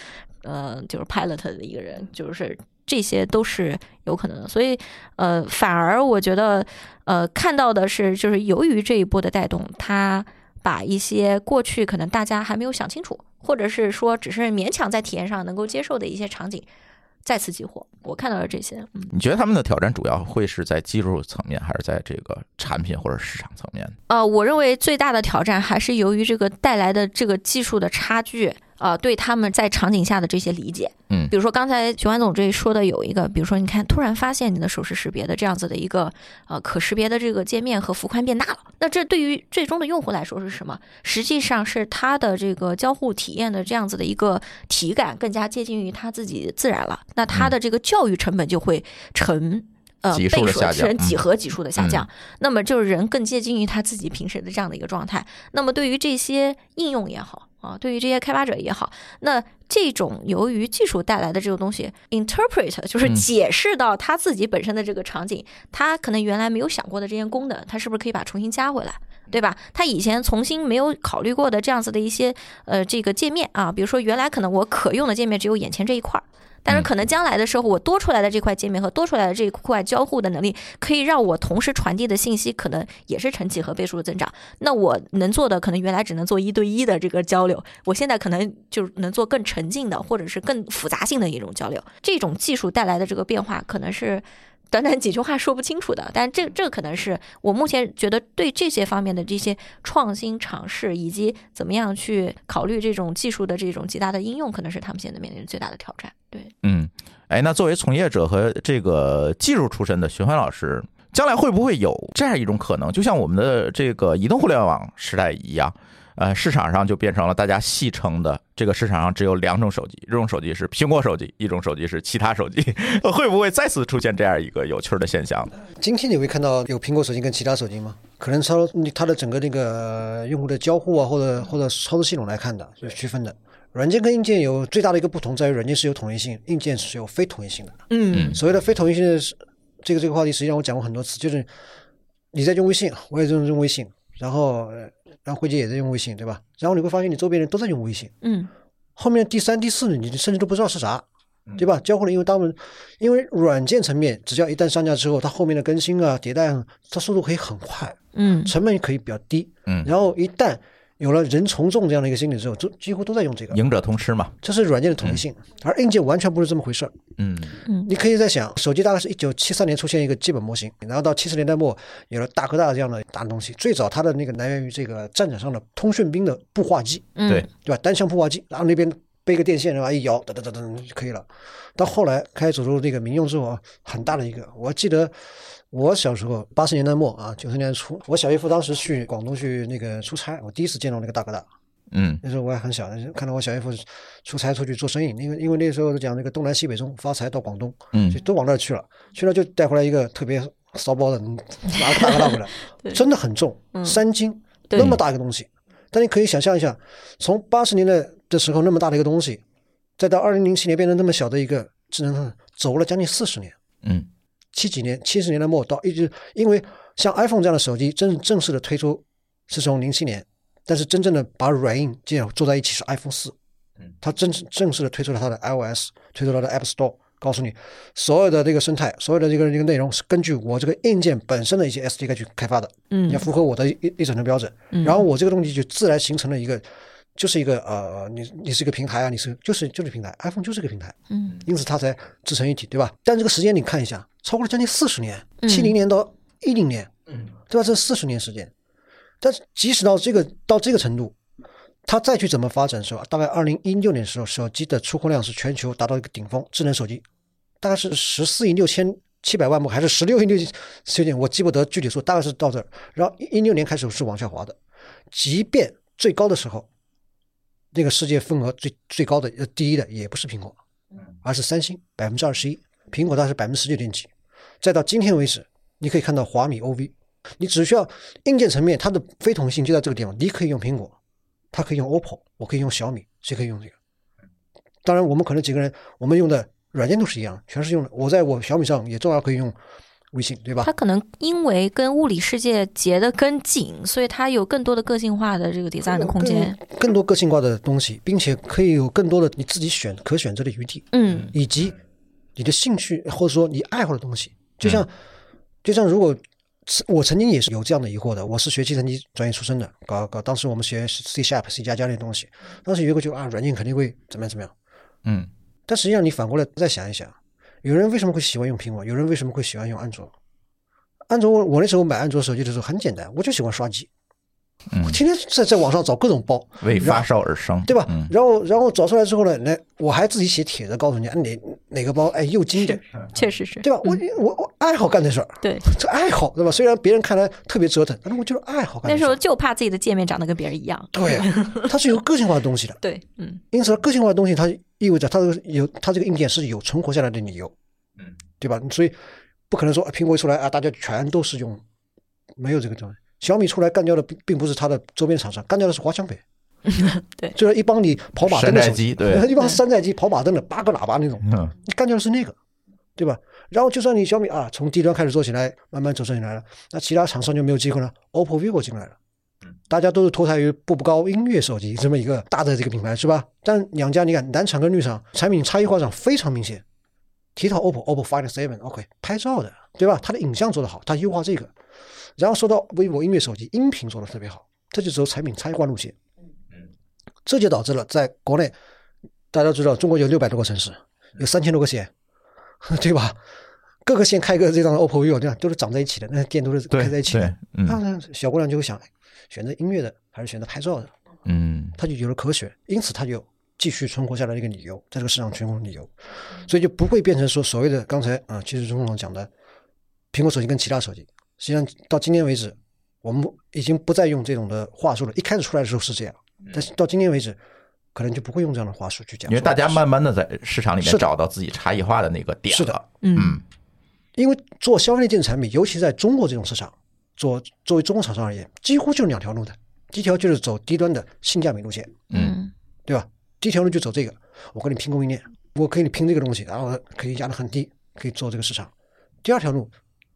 呃，就是 pilot 的一个人，就是这些都是有可能的。所以，呃，反而我觉得，呃，看到的是，就是由于这一波的带动，它把一些过去可能大家还没有想清楚，或者是说只是勉强在体验上能够接受的一些场景。再次激活，我看到了这些。嗯，你觉得他们的挑战主要会是在技术层面，还是在这个产品或者市场层面？呃，我认为最大的挑战还是由于这个带来的这个技术的差距。呃，对他们在场景下的这些理解，嗯，比如说刚才徐环总这里说的有一个，比如说你看，突然发现你的手势识别的这样子的一个呃可识别的这个界面和幅宽变大了，那这对于最终的用户来说是什么？实际上是他的这个交互体验的这样子的一个体感更加接近于他自己自然了，那他的这个教育成本就会成呃倍数成几何级数的下降，那么就是人更接近于他自己平时的这样的一个状态，那么对于这些应用也好。啊，对于这些开发者也好，那这种由于技术带来的这个东西，interpret 就是嗯解释到他自己本身的这个场景，他可能原来没有想过的这些功能，他是不是可以把它重新加回来？对吧？他以前重新没有考虑过的这样子的一些呃这个界面啊，比如说原来可能我可用的界面只有眼前这一块儿。但是可能将来的时候，我多出来的这块界面和多出来的这一块交互的能力，可以让我同时传递的信息可能也是成几何倍数的增长。那我能做的可能原来只能做一对一的这个交流，我现在可能就能做更沉浸的，或者是更复杂性的一种交流。这种技术带来的这个变化，可能是短短几句话说不清楚的。但这这可能是我目前觉得对这些方面的这些创新尝试，以及怎么样去考虑这种技术的这种极大的应用，可能是他们现在面临最大的挑战。对，嗯，哎，那作为从业者和这个技术出身的徐欢老师，将来会不会有这样一种可能，就像我们的这个移动互联网时代一样？呃，市场上就变成了大家戏称的，这个市场上只有两种手机，一种手机是苹果手机，一种手机是其他手机，会不会再次出现这样一个有趣的现象？今天你会看到有苹果手机跟其他手机吗？可能操它的整个那个呃用户的交互啊，或者或者操作系统来看的，是区分的。软件跟硬件有最大的一个不同在于，软件是有统一性，硬件是有非统一性的。嗯所谓的非统一性的是这个这个话题，实际上我讲过很多次，就是你在用微信，我也在用微信，然后呃然后慧姐也在用微信，对吧？然后你会发现你周边人都在用微信，嗯后面第三、第四呢，你甚至都不知道是啥，对吧？交互了，因为当们，因为软件层面，只要一旦上架之后，它后面的更新啊、迭代啊，它速度可以很快，嗯成本也可以比较低。嗯然后一旦有了人从众这样的一个心理之后，都几乎都在用这个，赢者通吃嘛。这是软件的统一性，而硬件完全不是这么回事儿。嗯你可以在想，手机大概是一九七三年出现一个基本模型，然后到七十年代末有了大哥大这样的大东西。最早它的那个来源于这个战场上的通讯兵的步话机，嗯，对，对吧？单向步话机，然后那边背个电线，然后一摇，噔噔噔噔就可以了。到后来开始走入那个民用之后啊，很大的一个。我记得我小时候八十年代末啊，九十年代初，我小姨夫当时去广东去那个出差，我第一次见到那个大哥大。嗯那时候我还很小，看到我小姨夫出差出去做生意，因为因为那时候讲那个东南西北中发财到广东，嗯就都往那儿去了，去了就带回来一个特别骚包的，嗯拿个大哥大回来，真的很重，三斤对那么大一个东西。但你可以想象一下，从八十年代的时候那么大的一个东西，再到二零零七年变成那么小的一个智能，走了将近四十年。嗯七几年，七十年代末到一直，因为像 iPhone 这样的手机正正式的推出是从零七年，但是真正的把软硬件做在一起是 iPhone 四，嗯，它正正式的推出了它的 iOS，推出了它的 App Store，告诉你所有的这个生态，所有的这个这个内容是根据我这个硬件本身的一些 SDK 去开发的，嗯要符合我的一一整套标准，然后我这个东西就自然形成了一个。就是一个呃，你你是一个平台啊，你是就是就是平台，iPhone 就是个平台，嗯因此它才自成一体，对吧？但这个时间你看一下，超过了将近四十年，嗯。七零年到一零年，嗯，对吧？这四十年时间，但是即使到这个到这个程度，它再去怎么发展的时候，大概二零一六年的时候，手机的出货量是全球达到一个顶峰，智能手机大概是十四亿六千七百万部，还是十六亿六千点，我记不得具体数，大概是到这儿。然后一六年开始是往下滑的，即便最高的时候，那个世界份额最最高的呃第一的也不是苹果，而是三星百分之二十一，苹果它是百分之十九点几，再到今天为止，你可以看到华米 OV，你只需要硬件层面它的非同性就在这个地方，你可以用苹果，它可以用 OPPO，我可以用小米，谁可以用这个？当然，我们可能几个人我们用的软件都是一样，全是用的。我在我小米上也照样可以用微信，对吧它？可能因为跟物理世界结得更紧，所以它有更多的个性化的这个 design 的空间。更更多个性化的东西，并且可以有更多的你自己选可选择的余地。嗯以及你的兴趣或者说你爱好的东西。就像、就像如果我曾经也是有这样的疑惑的，我是学计算机专业出身的，搞搞当时我们学 C Sharp、C 加加那些东西，当时有一个就啊软件肯定会怎么样怎么样，嗯但实际上你反过来再想一想，有人为什么会喜欢用苹果，有人为什么会喜欢用安卓？安卓我我那时候买安卓手机的时候很简单，我就喜欢刷机，嗯我，天天在在网上找各种包，为发烧而生，对吧？嗯然后然后找出来之后呢，那我还自己写帖子告诉你，啊哪哪个包哎又经典，确实是，对吧？我我我爱好干这事儿，对。这爱好对吧？虽然别人看来特别折腾，但是我就是爱好干那时候。就怕自己的界面长得跟别人一样。对，它是有个性化的东西的，对，嗯因此个性化的东西它意味着它这个有它这个硬件是有存活下来的理由，嗯，对吧？所以不可能说啊苹果一出来啊，大家全都是用，没有这个东西。小米出来干掉的并并不是它的周边厂商，干掉的是华强北。对就是一帮你跑马灯的手机，对，一帮山寨机跑马灯的八个喇叭那种，嗯你干掉的是那个，对吧？然后就算你小米啊，从低端开始做起来，慢慢走起来了，那其他厂商就没有机会了。OPPO、vivo 进来了，大家都是脱胎于步步高音乐手机这么一个大的这个品牌，是吧？但两家你看，南厂跟绿厂产品差异化上非常明显。提到 OPPO、OPPO Find Seven，OK，、拍照的，对吧？它的影像做得好，它优化这个。然后说到 vivo 音乐手机，音频做的特别好，这就走产品差异化路线。这就导致了在国内，大家知道中国有六百多个城市，有三千多个县，对吧？各个县开个这样的 OPPO、vivo，这样都是长在一起的，那店都是开在一起的对。，嗯当然，小姑娘就会想，哎选择音乐的还是选择拍照的，嗯她就有了可选，因此她就继续存活下来的一个理由，在这个市场存活的理由，所以就不会变成说所谓的刚才啊，其实钟总讲的苹果手机跟其他手机，实际上到今天为止，我们已经不再用这种的话术了。一开始出来的时候是这样，但是到今天为止，可能就不会用这样的话术去讲，因为大家慢慢的在市场里面是找到自己差异化的那个点是的了，嗯嗯因为做消费类电子产品，尤其在中国这种市场，做作为中国厂商而言，几乎就是两条路的。第一条就是走低端的性价比路线，嗯对吧？第一条路就走这个，我跟你拼供应链，我可以拼这个东西，然后可以压得很低，可以做这个市场。第二条路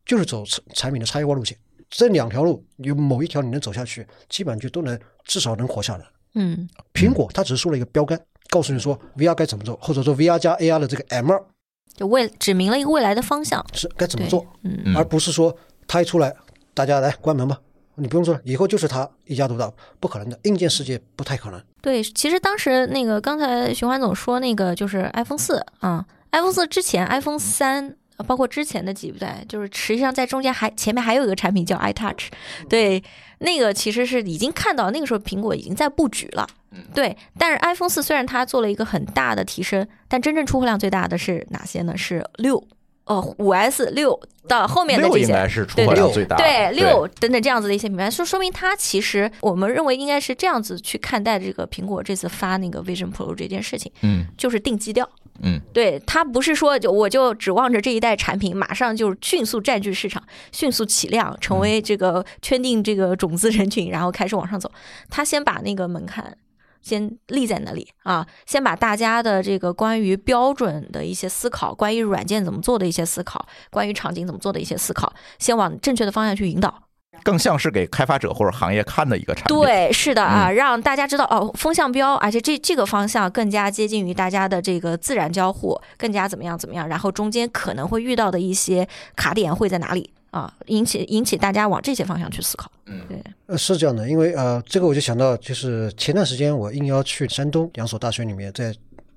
就是走产产品的差异化路线。这两条路有某一条你能走下去，基本上就都能至少能活下来。嗯苹果它只是说了一个标杆，告诉你说 VR 该怎么做，或者说 VR 加 AR 的这个 M 二就未指明了一个未来的方向。是该怎么做，而不是说它一出来，大家来关门吧，你不用说了，以后就是它一家独大，不可能的，硬件世界不太可能。对，其实当时那个刚才徐环总说那个就是 iPhone 四啊，iPhone 四之前 iPhone 三。呃包括之前的几代，就是实际上在中间还前面还有一个产品叫 iTouch，对，那个其实是已经看到那个时候苹果已经在布局了，对。但是 iPhone 四虽然它做了一个很大的提升，但真正出货量最大的是哪些呢？是六，呃，五 S 六到后面的这些，该是出货量最大，对六等等这样子的一些品牌，说说明它其实我们认为应该是这样子去看待这个苹果这次发那个 Vision Pro 这件事情，嗯就是定基调。嗯对它不是说就我就指望着这一代产品马上就迅速占据市场，迅速起量，成为这个圈定这个种子人群，然后开始往上走。它先把那个门槛先立在那里啊，先把大家的这个关于标准的一些思考，关于软件怎么做的一些思考，关于场景怎么做的一些思考，先往正确的方向去引导。更像是给开发者或者行业看的一个产品，对，是的啊，让大家知道哦，风向标，而且这这个方向更加接近于大家的这个自然交互，更加怎么样怎么样，然后中间可能会遇到的一些卡点会在哪里啊，引起引起大家往这些方向去思考。嗯对，呃，是这样的，因为呃，这个我就想到，就是前段时间我应邀去山东两所大学里面，在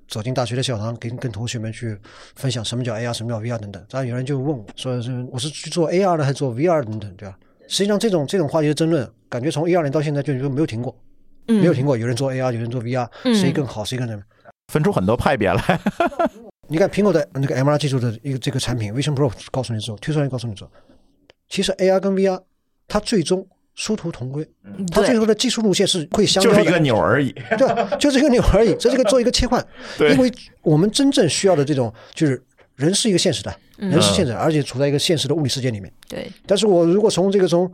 走进大学的校堂，跟跟同学们去分享什么叫 AR，什么叫 VR 等等。然后有人就问我说：“是我是去做 AR 的，还是做 VR 等等，对吧？”实际上，这种这种话题的争论，感觉从一二年到现在就就没有停过，嗯，没有停过。有人做 AR，有人做 VR，嗯谁更好，谁更什么？分出很多派别来，你看苹果的那个 MR 技术的一个这个产品 Vision Pro 告诉你之后，推出来告诉你之后，其实 AR 跟 VR 它最终殊途同归，它最对后的技术路线是会相交的，就是一个钮而已。对就是一个钮而已，这是个做一个切换。因为我们真正需要的这种就是人是一个现实的，人是现实，而且处在一个现实的物理世界里面。对，但是我如果从这个从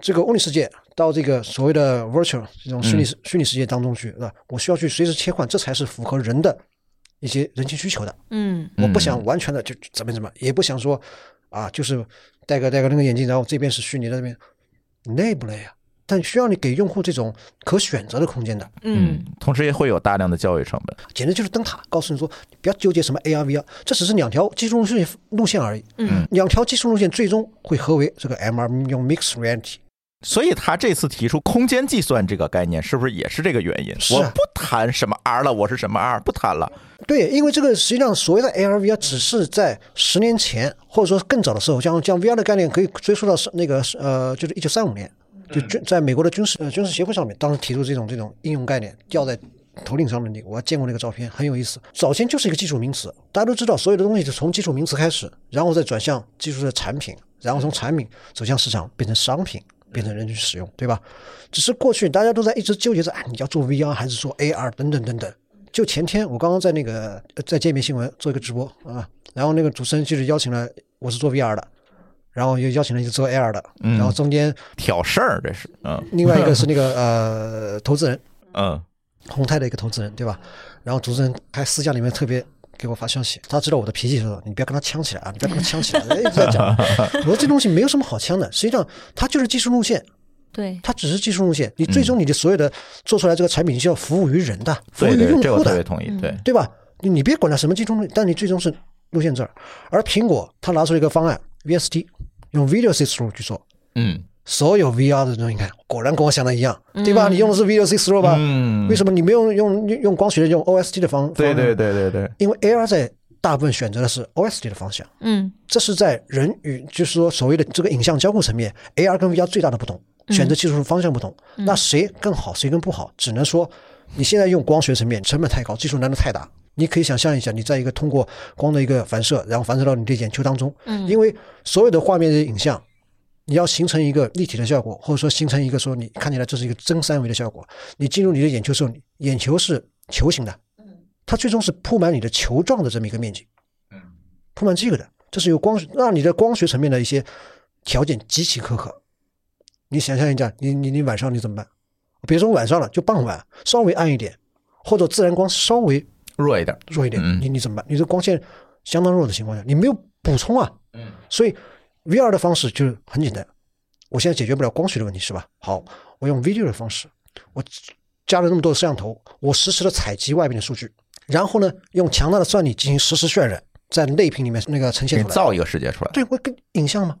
这个物理世界到这个所谓的 virtual 这种虚拟、虚拟世界当中去，是吧？我需要去随时切换，这才是符合人的一些人情需求的。嗯我不想完全的就怎么怎么，也不想说啊，就是戴个戴个那个眼镜，然后这边是虚拟的，那边累不累啊？但需要你给用户这种可选择的空间的，嗯，同时也会有大量的教育成本。简直就是灯塔，告诉你说你不要纠结什么 AR、VR，这只是两条技术路线路线而已。嗯，两条技术路线最终会合为这个 MR 用 Mixed Reality。所以他这次提出空间计算这个概念，是不是也是这个原因？我不谈什么 R 了，我是什么 R，不谈了。对，因为这个实际上所谓的 AR、VR 只是在十年前或者说更早的时候，像像 VR 的概念可以追溯到是那个呃，就是一九三五年，就军在美国的军事呃军事协会上面，当时提出这种这种应用概念，吊在头顶上面那个，我还见过那个照片，很有意思。早先就是一个基础名词，大家都知道，所有的东西是从基础名词开始，然后再转向技术的产品，然后从产品走向市场，变成商品。变成人去使用，对吧？只是过去大家都在一直纠结着，啊，你要做 VR 还是做 AR 等等等等。就前天我刚刚在那个呃在界面新闻做一个直播啊，然后那个主持人就是邀请了我是做 VR 的，然后又邀请了一个做 AR 的，然后中间挑事儿，这是嗯另外一个是那个 呃投资人，嗯宏泰的一个投资人，对吧？然后主持人还私下里面特别给我发消息，他知道我的脾气，说你不要跟他呛起来啊，你不要跟他呛起来，一直在讲。我说这东西没有什么好呛的，实际上它就是技术路线，对，它只是技术路线。你最终你的所有的做出来这个产品是要服务于人的，服务于用这个我户的，特别同意。对，对吧？你你别管它什么技术路，但你最终是路线这儿。而苹果它拿出一个方案 VST，用 Video Through 去做。嗯所有 VR 的东西，你看，果然跟我想的一样，对吧？你用的是 Video See Through 吧？嗯，为什么你没有用用用光学的用 OST 的方？对对对对对，因为 AR 在大部分选择的是 OST 的方向，嗯这是在人与就是说所谓的这个影像交互层面，AR 跟 VR 最大的不同，选择技术方向不同。那谁更好，谁更不好，只能说你现在用光学层面成本太高，技术难度太大。你可以想象一下，你在一个通过光的一个反射，然后反射到你的眼球当中，嗯因为所有的画面的影像，你要形成一个立体的效果，或者说形成一个说你看起来这是一个真三维的效果，你进入你的眼球的时候，眼球是球形的，它最终是铺满你的球状的这么一个面积，铺满这个的，这是有光让你的光学层面的一些条件极其苛刻。你想象一下，你你你晚上你怎么办？别说晚上了，就傍晚稍微暗一点，或者自然光稍微弱一点。弱一点，嗯你你怎么办？你这光线相当弱的情况下，你没有补充啊。嗯。所以 VR 的方式就是很简单，我现在解决不了光学的问题是吧？好，我用 video 的方式，我加了那么多的摄像头，我实时的采集外面的数据，然后呢，用强大的算力进行实时渲染，在内屏里面那个呈现出来。造一个世界出来。对，我跟影像嘛，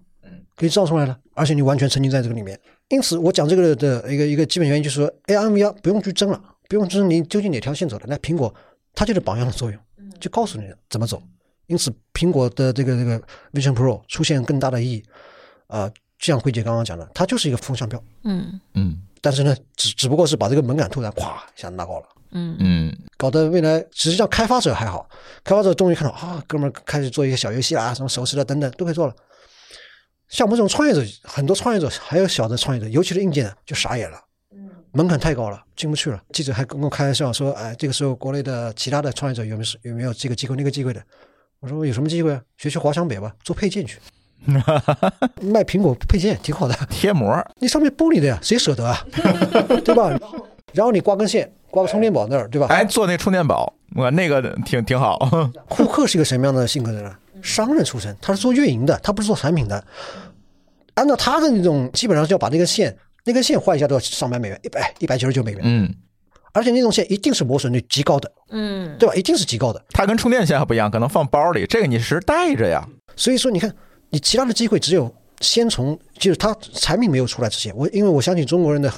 给你造出来了，而且你完全沉浸在这个里面。因此，我讲这个的一个一个基本原因就是说，AR、VR 不用去争了，不用争你究竟哪条线走的。那苹果它就是榜样的作用，就告诉你怎么走。因此，苹果的这个这个 Vision Pro 出现更大的意义，啊、就像慧姐刚刚讲的，它就是一个风向标，嗯嗯但是呢，只只不过是把这个门槛突然咵一下拉高了。嗯嗯搞得未来实际上开发者还好，开发者终于看到啊，哥们儿开始做一些小游戏啦，什么手势的等等都可以做了。像我们这种创业者，很多创业者还有小的创业者，尤其是硬件的就傻眼了，门槛太高了，进不去了。记者还跟我开玩笑说，哎，这个时候国内的其他的创业者有没有有没有这个机会那个机会的？我说有什么机会啊？学学华强北吧，做配件去，卖苹果配件挺好的。贴膜。你上面玻璃的呀，谁舍得啊？对吧？然后你挂根线，挂个充电宝那儿，对吧？哎，做那充电宝，我那个挺挺好。库克是一个什么样的性格的人？商人出身，他是做运营的，他不是做产品的。按照他的那种，基本上就要把那根线，那根线换一下都要上百美元，一百一百九十九美元，嗯，而且那种线一定是磨损率极高的，嗯对吧？一定是极高的。它跟充电线还不一样，可能放包里，这个你是带着呀。所以说，你看，你其他的机会只有先从，就是它产品没有出来之前，我因为我相信中国人的，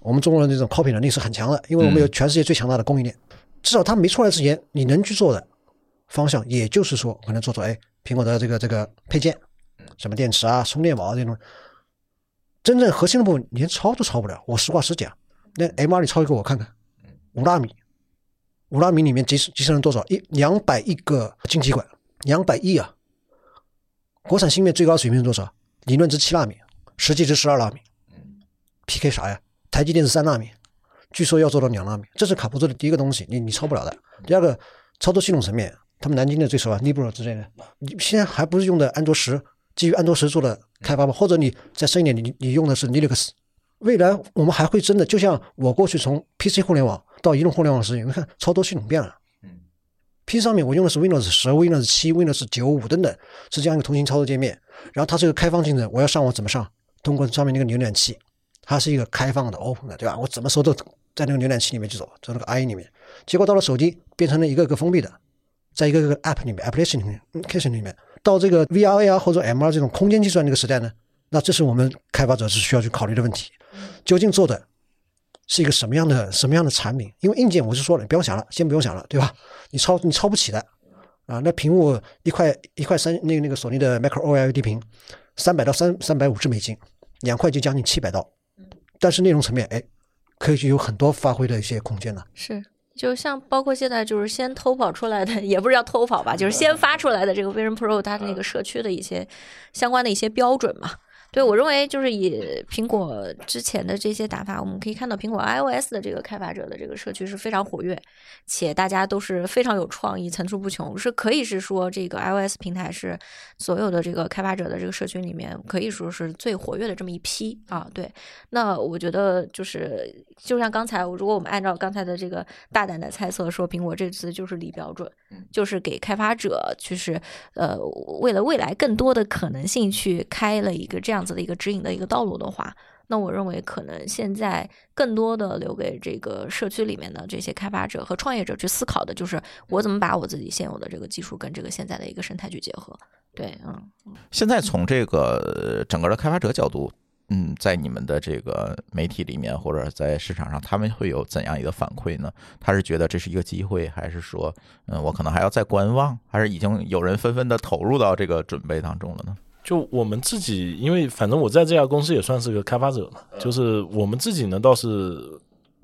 我们中国人这种 copy 能力是很强的，因为我们有全世界最强大的供应链。至少它没出来之前，你能去做的方向，也就是说，可能做做哎，苹果的这个这个配件，什么电池啊、充电宝啊这种，真正核心的部分你连抄都抄不了。我实话实讲，那 M 二你抄一个我看看，五纳米，五纳米里面集集成了多少？一两百亿个晶体管，两百亿啊！国产芯片最高水平是多少？理论值七纳米，实际值十二纳米。PK 啥呀？台积电是三纳米，据说要做到两纳米，这是卡普做的第一个东西，你你超不了的。第二个，操作系统层面，他们南京的最熟啊 o 之类的，你现在还不是用的安卓十，基于安卓十做的开发吗？或者你再深一点，你你用的是 Linux。未来我们还会真的，就像我过去从 PC 互联网到移动互联网时，你 看操作系统变了。PC 上面我用的是 Windows 十、Windows 七、Windows 九五等等，是这样一个图形操作界面。然后它是个开放性的，我要上网怎么上？通过上面那个浏览器，它是一个开放的 open 的，对吧？我怎么搜都在那个浏览器里面去走，在那个 IE 里面。结果到了手机，变成了一个个封闭的，在一个个 app 里面、application 里面、application 里面。到这个 VR、AR 或者 MR 这种空间计算那个时代呢，那这是我们开发者是需要去考虑的问题。究竟做的是一个什么样的什么样的产品？因为硬件我是说了，你不用想了，先不用想了，对吧？你抄你抄不起的啊！那屏幕一块一块三那个那个索尼的 Micro OLED 屏，三百到三三百五十美金，两块就将近七百刀。但是内容层面，哎，可以有很多发挥的一些空间呢。是。就像包括现在就是先偷跑出来的，也不是叫偷跑吧，就是先发出来的这个 Vision Pro 它那个社区的一些相关的一些标准嘛。对我认为就是以苹果之前的这些打法，我们可以看到苹果 iOS 的这个开发者的这个社区是非常活跃，且大家都是非常有创意，层出不穷，是可以是说这个 iOS 平台是所有的这个开发者的这个社群里面可以说是最活跃的这么一批啊。对，那我觉得就是就像刚才，如果我们按照刚才的这个大胆的猜测说，苹果这次就是立标准，就是给开发者就是呃为了未来更多的可能性去开了一个这样样子的一个指引的一个道路的话，那我认为可能现在更多的留给这个社区里面的这些开发者和创业者去思考的，就是我怎么把我自己现有的这个技术跟这个现在的一个生态去结合。对，嗯，现在从这个整个的开发者角度，嗯，在你们的这个媒体里面或者在市场上，他们会有怎样一个反馈呢？他是觉得这是一个机会，还是说，嗯，我可能还要再观望，还是已经有人纷纷的投入到这个准备当中了呢？就我们自己，因为反正我在这家公司也算是个开发者嘛，就是我们自己呢倒是，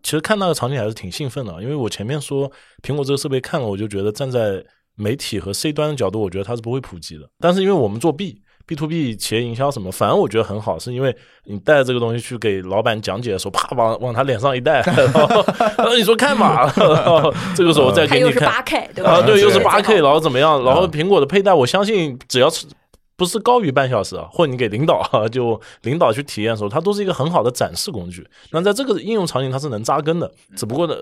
其实看那个场景还是挺兴奋的，因为我前面说苹果这个设备看了，我就觉得站在媒体和 C 端的角度，我觉得它是不会普及的。但是因为我们做 B B to B 企业营销什么，反而我觉得很好，是因为你带这个东西去给老板讲解的时候，啪往往他脸上一带，然后然后你说看嘛，然后这个时候再它又是给你看八 K 对吧？啊，对，又是八 K，然后怎么样？然后嗯苹果的佩戴，我相信只要是不是高于半小时啊，或者你给领导 啊，就领导去体验的时候，它都是一个很好的展示工具。那在这个应用场景，它是能扎根的，只不过呢，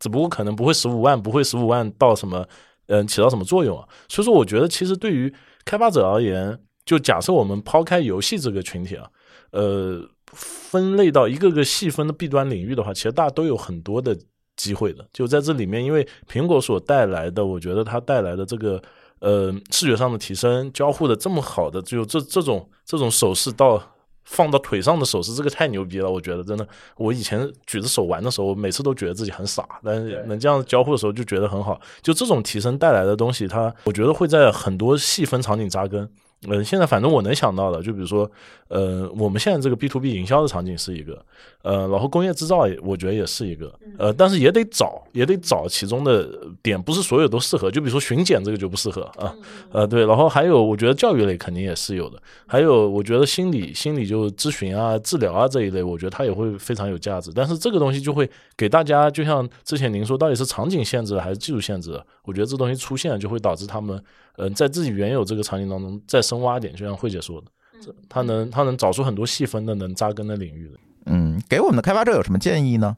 只不过可能不会十五万，不会十五万到什么，嗯、起到什么作用啊？所以说，我觉得其实对于开发者而言，就假设我们抛开游戏这个群体啊，呃，分类到一个个细分的弊端领域的话，其实大家都有很多的机会的。就在这里面，因为苹果所带来的，我觉得它带来的这个呃视觉上的提升，交互的这么好的，就这这种这种手势到。放到腿上的手势，这个太牛逼了！我觉得真的，我以前举着手玩的时候，我每次都觉得自己很傻，但是能这样交互的时候就觉得很好。就这种提升带来的东西，它我觉得会在很多细分场景扎根。嗯、现在反正我能想到的，就比如说，呃，我们现在这个 B to B 营销的场景是一个，呃，然后工业制造也我觉得也是一个，呃，但是也得找，也得找其中的点，不是所有都适合。就比如说巡检这个就不适合啊，呃，对，然后还有我觉得教育类肯定也是有的，还有我觉得心理心理就咨询啊、治疗啊这一类，我觉得它也会非常有价值。但是这个东西就会给大家，就像之前您说，到底是场景限制还是技术限制？我觉得这东西出现就会导致他们，嗯、在自己原有这个场景当中再深挖点，就像慧姐说的，这他能他能找出很多细分的能扎根的领域的。嗯，给我们的开发者有什么建议呢？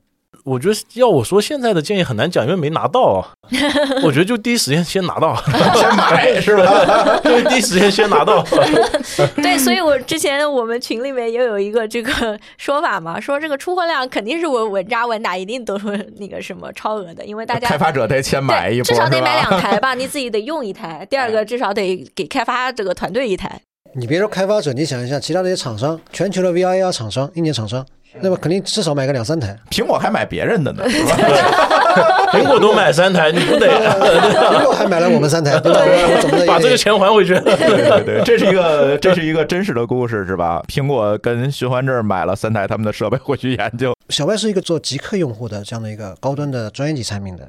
我觉得要我说现在的建议很难讲，因为没拿到啊。我觉得就第一时间先拿到，先买是吧？对，第一时间先拿到。对，所以我之前我们群里面也有一个这个说法嘛，说这个出货量肯定是我稳扎稳打，一定都是那个什么超额的，因为大家开发者得先买一，波，至少得买两台吧，你自己得用一台。第二个，至少得给开发这个团队一台。你别说开发者，你想一下，其他那些厂商，全球的 VIR 厂商、硬件厂商，那么肯定至少买个两三台。苹果还买别人的呢，是吧？苹果都买三台，你不得苹果还买了我们三台，对吧？我怎么的也把这个钱还回去？对对对，这是一个这是一个真实的故事，是吧？苹果跟循环这儿买了三台他们的设备回去研究，小白是一个做极客用户的这样的一个高端的专业级产品的。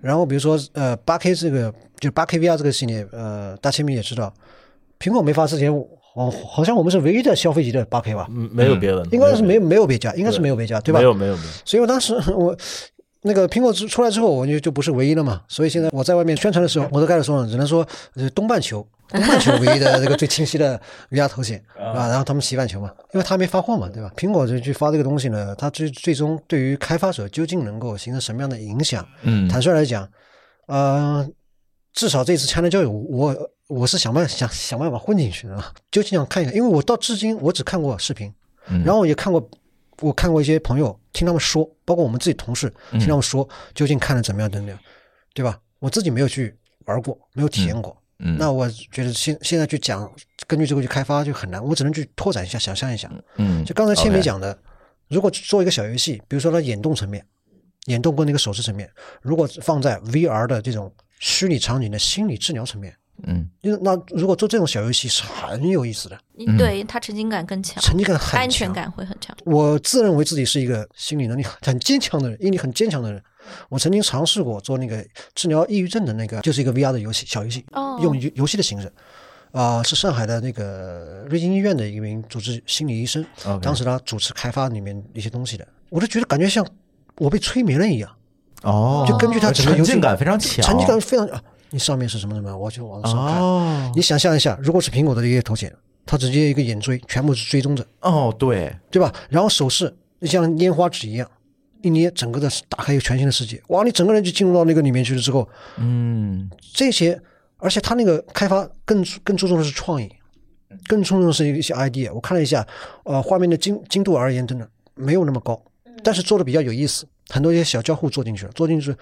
然后比如说呃八 K 这个就八 K VR 这个系列，呃大千米也知道，苹果没发之前，好好像我们是唯一的消费级的八 K 吧？嗯没有别的，应该是没有没有别家，应该是没有别家，对吧？没有没有没有。所以我当时我那个苹果出出来之后，我就就不是唯一了嘛。所以现在我在外面宣传的时候，我都开始说了，只能说呃东半球，东半球唯一的这个最清晰的 VR 头显啊，然后他们西半球嘛，因为他没发货嘛，对吧？苹果就去发这个东西呢，它最最终对于开发者究竟能够形成什么样的影响？嗯坦率来讲，呃，至少这次 China 我我是想办法想想办法混进去的啊，究竟想看一下，因为我到至今我只看过视频，嗯然后也看过，我看过一些朋友听他们说，包括我们自己同事听他们说，究竟看的怎么样怎么样，对吧？我自己没有去玩过，没有体验过，嗯，那我觉得现现在去讲，根据这个去开发就很难，我只能去拓展一下，想象一下。嗯，就刚才千米讲的，如果做一个小游戏，比如说它眼动层面，眼动跟那个手势层面，如果放在 VR 的这种虚拟场景的心理治疗层面，嗯。那如果做这种小游戏是很有意思的，对它沉浸感更强，沉浸感很强，安全。感会很强。我自认为自己是一个心理能力很很坚强的人，毅力很坚强的人。我曾经尝试过做那个治疗抑郁症的那个，就是一个 VR 的游戏小游戏，哦。用游游戏的形式。啊、是上海的那个瑞金医院的一名主治心理医生当时他主持开发里面一些东西的，我就觉得感觉像我被催眠了一样，哦，就根据他整个游戏沉浸感非常强，沉浸感非常啊，你上面是什么什么，我就往上看。哦你想象一下，如果是苹果的一个头显，它直接一个眼锥全部是追踪着，哦，对，对吧？然后手势像拈花指一样，一捏，整个的打开一个全新的世界，哇！你整个人就进入到那个里面去了之后，嗯这些，而且它那个开发更更注重的是创意，更注重的是一些 idea。我看了一下，呃，画面的精精度而言，真的没有那么高，但是做的比较有意思，很多一些小交互做进去了，做进去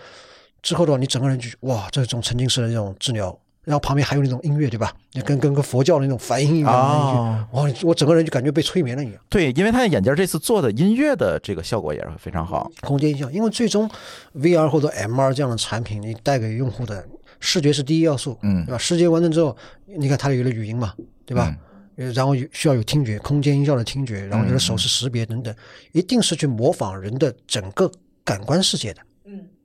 之后的话，你整个人就哇，这种沉浸式的这种治疗。然后旁边还有那种音乐，对吧？你跟跟跟佛教的那种梵音一样哇！我整个人就感觉被催眠了一样。对，因为他的眼镜这次做的音乐的这个效果也是非常好，空间音效，因为最终 VR 或者 MR 这样的产品，你带给用户的视觉是第一要素，嗯对吧？视觉完成之后，你看它有了语音嘛，对吧？呃然后有需要有听觉，空间音效的听觉，然后有了手势识别等等，一定是去模仿人的整个感官世界的。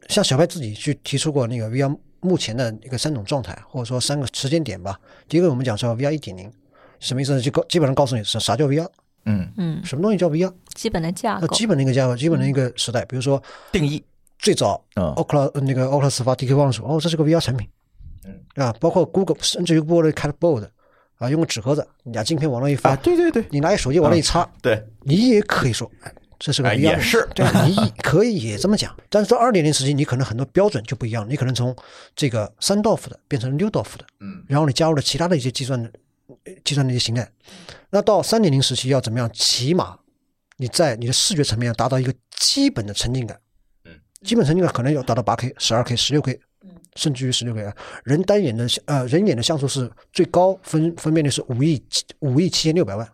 嗯，像小白自己去提出过那个 VR 目前的一个三种状态，或者说三个时间点吧。第一个我们讲说 VR 一点零，什么意思呢？就告基本上告诉你是啥叫 VR，嗯，嗯，什么东西叫 VR，基本的架构。那基本的一个架构，基本的一个时代，比如说定义，最早嗯。Oculus 呃那个 Oculus 发 DK 光说，哦，这是个 VR 产品，嗯。啊，包括 Google 甚至于 Google 开了 Board 啊，用个纸盒子，你把镜片往那一啊，放，对对对，你拿一手机往那一插，对，你也可以说，哎，这是个也是 对，你可以也这么讲。但是到二点零时期，你可能很多标准就不一样，你可能从这个三道夫的变成六道夫的，嗯，然后你加入了其他的一些计算的呃计算的一些形态。那到三点零时期要怎么样？起码你在你的视觉层面要达到一个基本的沉浸感，嗯，基本沉浸感可能要达到八 K、十二 K、十六 K，甚至于十六 K 啊。人单眼的呃人眼的像素是最高分分辨率是五亿五亿七千六百万，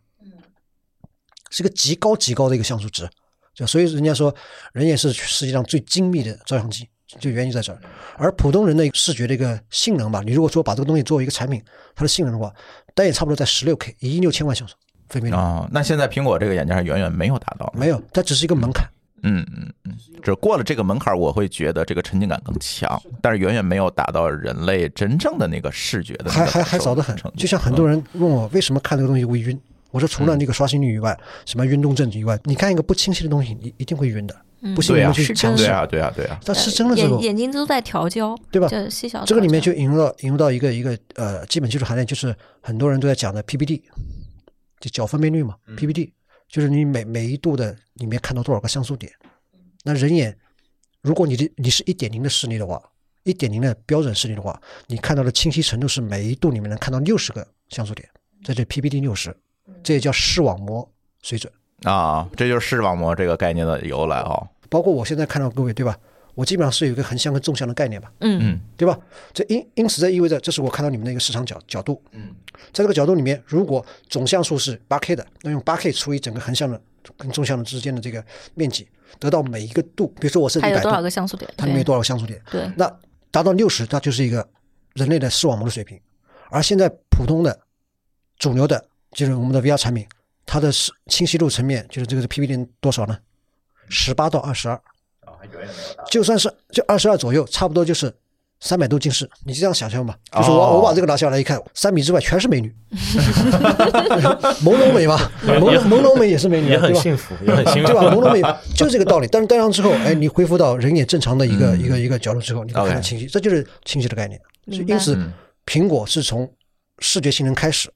是个极高极高的一个像素值。就所以人家说人眼是世界上最精密的照相机，就原因在这儿。而普通人的视觉的一个性能吧，你如果说把这个东西作为一个产品，它的性能的话，但也差不多在十六 K，一亿六千万像素分辨率。啊，那现在苹果这个眼镜还远远没有达到，没有，它只是一个门槛。嗯嗯嗯，只过了这个门槛，我会觉得这个沉浸感更强，但是远远没有达到人类真正的那个视觉的那个还还还早得很就像很多人问我为什么看这个东西会晕，我说除了那个刷新率以外，什么运动症以外，你看一个不清晰的东西，你一定会晕的。不信对啊你们去尝试。对啊对啊对啊，但是真的之后眼，睛都在调焦，对吧这个里面就引入到引入到一个一个呃基本技术含量，就是很多人都在讲的 PPD，就角分辨率嘛。PPD 就是你每每一度的里面看到多少个像素点。那人眼，如果你的你是一点零的视力的话，一点零的标准视力的话，你看到的清晰程度是每一度里面能看到六十个像素点，在这 PPD 六十，这也叫视网膜水准。啊，这就是视网膜这个概念的由来哦。包括我现在看到各位，对吧？我基本上是有一个横向跟纵向的概念吧。嗯嗯对吧？这因因此这意味着，这是我看到你们的一个市场角角度。嗯，在这个角度里面，如果总像素是八 K 的，那用八 K 除以整个横向的跟纵向的之间的这个面积，得到每一个度，比如说我是一百它有多少，个像素点？它里面有多少个像素点？对，那达到六十，它就是一个人类的视网膜的水平。而现在普通的主流的，就是我们的 VR 产品，它的视清晰度层面就是这个 PPD 多少呢？十八到二十二。就算是就二十二左右，差不多就是三百度近视。你就这样想象吧，就是我、哦我把这个拿下来一看，三米之外全是美女，朦胧美吧，朦胧朦胧美也是美女，也很对吧？幸福，也很幸福对吧？朦胧美就是这个道理。但是戴上之后，哎，你恢复到人眼正常的一个、嗯一个一个角度之后，你能看得清晰，这就是清晰的概念。所以因此嗯，苹果是从视觉性能开始，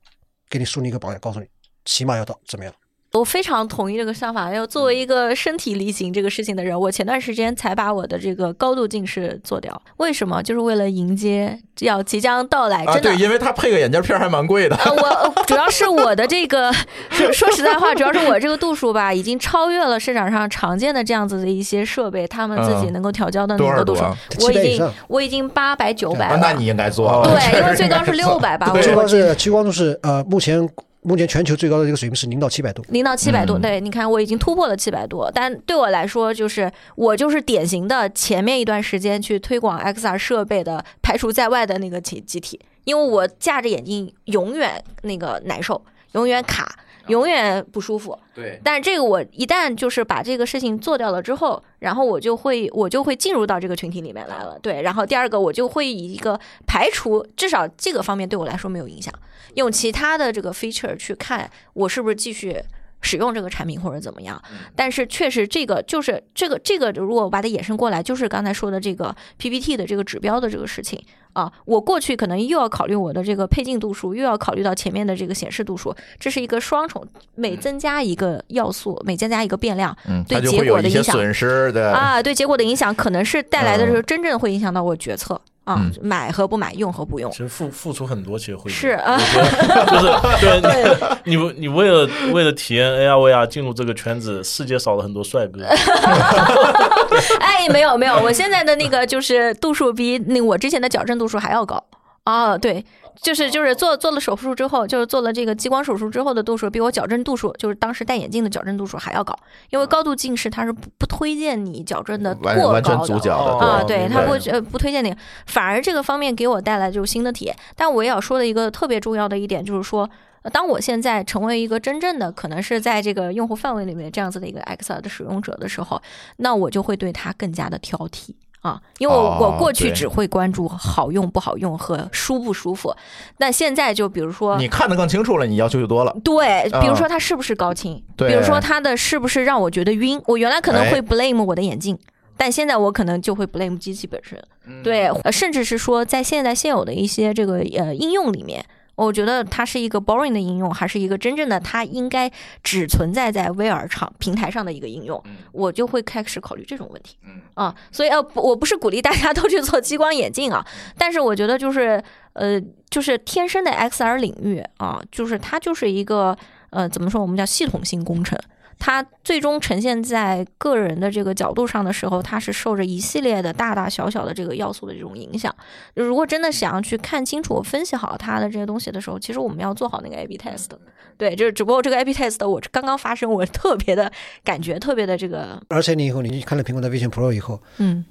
给你树立一个榜样，告诉你起码要到怎么样。我非常同意这个想法。要作为一个身体力行这个事情的人，我前段时间才把我的这个高度近视做掉。为什么？就是为了迎接要即将到来，啊，真的。对，因为它配个眼镜片还蛮贵的。呃，我主要是我的这个，说说实在话，主要是我这个度数吧，已经超越了市场上常见的这样子的一些设备，他们自己嗯能够调教的多那个度数少度啊。我已经我已经八百九百。那你应该做哦。对，因为最高是六百吧，对最高是激光度是呃，目前目前全球最高的这个水平是零到七百度。零到七百度，嗯对，你看我已经突破了七百度，但对我来说，就是我就是典型的前面一段时间去推广 XR 设备的排除在外的那个集集体，因为我架着眼镜永远那个难受，永远卡，永远不舒服。对，但是这个我一旦就是把这个事情做掉了之后，然后我就会我就会进入到这个群体里面来了。对，然后第二个我就会以一个排除，至少这个方面对我来说没有影响，用其他的这个 feature 去看我是不是继续。使用这个产品或者怎么样，但是确实这个就是这个这个，如果我把它衍生过来，就是刚才说的这个 PPT 的这个指标的这个事情啊。我过去可能又要考虑我的这个配镜度数，又要考虑到前面的这个显示度数，这是一个双重，每增加一个要素，每增加一个变量，嗯，对它就结果的影响会有一些损失的。啊，对结果的影响可能是带来的时候真正会影响到我决策啊，买和不买，用和不用。其。实付付出很多，其实会是啊，就是 对你，你 你为了为了体验 AR VR 进入这个圈子，世界少了很多帅哥。哎，没有没有，我现在的那个就是度数比那我之前的矫正度数还要高啊，对。就是就是做做了手术之后，就是做了这个激光手术之后的度数，比我矫正度数，就是当时戴眼镜的矫正度数还要高，因为高度近视它是不不推荐你矫正的完完全过高的。啊，对，哦明白它不呃不推荐你，反而这个方面给我带来就是新的体验。但我也要说的一个特别重要的一点就是说，呃当我现在成为一个真正的可能是在这个用户范围里面这样子的一个 XR 的使用者的时候，那我就会对它更加的挑剔。啊，因为我哦我过去只会关注好用不好用和舒不舒服，但现在就比如说你看得更清楚了，你要求就多了。对，比如啊说它是不是高清，对比如说它的是不是让我觉得晕，我原来可能哎会 blame 我的眼镜。但现在我可能就会 blame 机器本身，嗯对，呃甚至是说在现在现有的一些这个呃应用里面，我觉得它是一个 boring 的应用，还是一个真正的它应该只存在在 VR 场平台上的一个应用，我就会开始考虑这种问题。嗯啊，所以呃，我不是鼓励大家都去做激光眼镜啊，但是我觉得就是呃，就是天生的 XR 领域啊，就是它就是一个呃，怎么说，我们叫系统性工程。它最终呈现在个人的这个角度上的时候，它是受着一系列的大大小小的这个要素的这种影响。如果真的想要去看清楚、分析好它的这些东西的时候，其实我们要做好那个 A/B test。对，就是只不过这个 A/B test 我刚刚发生，我特别的感觉特别的这个，而且你以后你看了苹果的 Vision Pro 以后，嗯。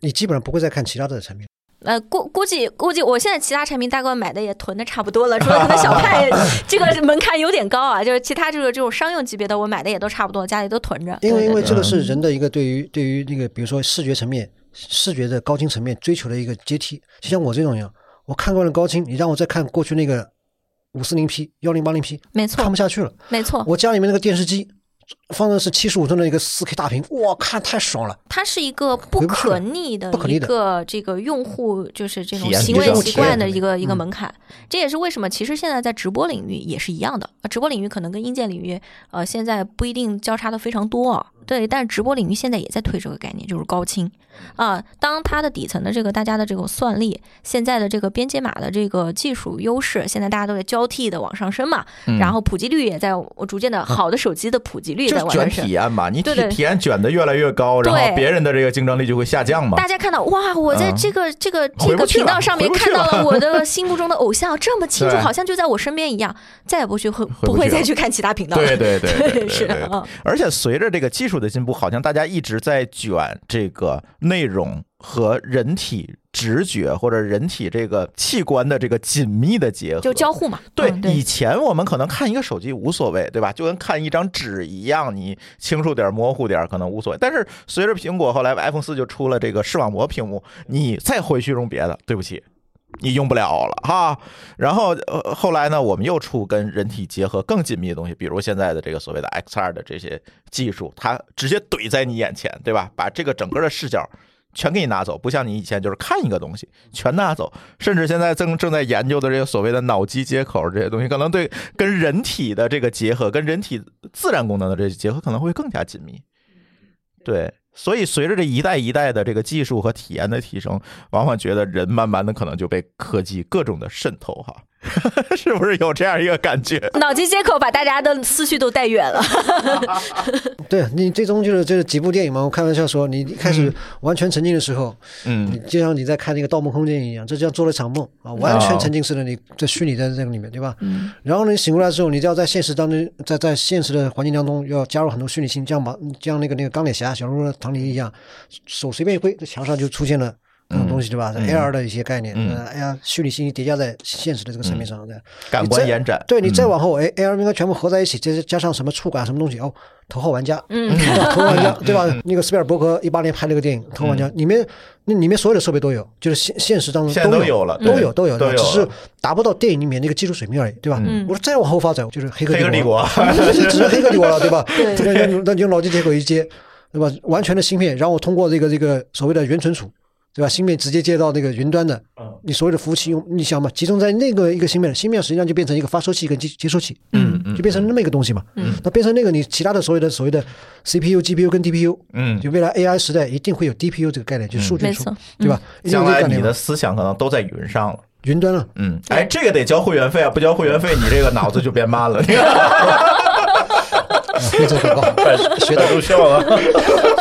你基本上不会再看其他的产品。呃，估估计估计，我现在其他产品大概买的也囤的差不多了，除了可能小派 这个门槛有点高啊，就是其他这个这种商用级别的，我买的也都差不多，家里都囤着。因为因为这个是人的一个对于对于那个比如说视觉层面、视觉的高清层面追求的一个阶梯。就像我这种一样，我看惯了高清，你让我再看过去那个五四零 P、幺零八零 P，没错看不下去了。没错，我家里面那个电视机放的是七十五寸的一个四 K 大屏，哇，看太爽了。它是一个不可逆的一个这个用户就是这种行为习惯的一个一个嗯门槛。这也是为什么其实现在在直播领域也是一样的，啊直播领域可能跟硬件领域呃现在不一定交叉的非常多啊。对，但是直播领域现在也在推这个概念，就是高清啊。当它的底层的这个大家的这种算力，现在的这个编解码的这个技术优势，现在大家都在交替的往上升嘛，嗯然后普及率也在我逐渐的好的手机的普及率在往上升卷体。验吧，你体对对体验卷的越来越高，然后对别人的这个竞争力就会下降嘛。大家看到哇，我在嗯这个、这个这个频道上面看到了了我的 心目中的偶像，这么清楚，对好像就在我身边一样，再也不去会不会再去看其他频道了。对对对对对是对对嗯而且随着这个技术的进步，好像大家一直在卷这个内容和人体直觉或者人体这个器官的这个紧密的结合，就交互嘛。对，嗯以前我们可能看一个手机无所谓，对吧？就跟看一张纸一样，你清楚点、模糊点可能无所谓。但是随着苹果后来 iPhone 四就出了这个视网膜屏幕，你再回去用别的，对不起。你用不了了哈，然后呃后来呢，我们又出跟人体结合更紧密的东西，比如现在的这个所谓的 XR 的这些技术，它直接怼在你眼前，对吧？把这个整个的视角全给你拿走，不像你以前就是看一个东西全拿走，甚至现在正正在研究的这个所谓的脑机接口这些东西，可能对跟人体的这个结合，跟人体自然功能的这些结合可能会更加紧密。对，所以随着这一代一代的这个技术和体验的提升，往往觉得人慢慢的可能就被科技各种的渗透哈，是不是有这样一个感觉？脑机接口把大家的思绪都带远了。对你最终就是就是几部电影嘛，我开玩笑说，你一开始完全沉浸的时时候，嗯就像你在看那个《盗梦空间》一样，这就像做了一场梦啊，完全沉浸式的你在虚拟在这个里面，对吧？嗯，然后呢，你醒过来之后，你就要在现实当中，在在现实的环境当中，要加入很多虚拟性，这样把像那个那个钢铁侠小如唐尼一样，手随便一挥，这墙上就出现了这种东西，对吧？嗯？AR 的一些概念，嗯呃，哎呀，虚拟信息叠加在现实的这个层面上的，感官延展，对你再嗯。往后，哎，AR 应该全部合在一起，再加上什么触感什么东西，哦，头号玩家，嗯。头号玩家，对吧？那个斯皮尔伯格一八年拍了个电影《头号玩家》，里面那里面所有的设备都有，就是现现实当中现在都有有了都有都有，都有只是达不到电影里面那个技术水平而已，对吧？嗯。我说再往后发展，就是黑客黑客帝国，只是黑客帝国了，对吧？对。那那那用脑机接口一接，对吧？完全的芯片，然后通过这个这个所谓的原存储，对吧？芯片直接接到那个云端的，你所有的服务器用，你想嘛，集中在那个一个芯片，芯片实际上就变成一个发收器跟接接收器，嗯嗯就变成那么一个东西嘛。嗯那变成那个你其他的所有的所谓的 CPU、GPU 跟 DPU，嗯，就未来 AI 时代一定会有 DPU 这个概念，就是数据处没错，对吧？将来你的。思想可能都在云上了。云端了，嗯，哎，这个得交会员费啊，不交会员费，你这个脑子就变慢了。啊非洲广告，学到了，学到了，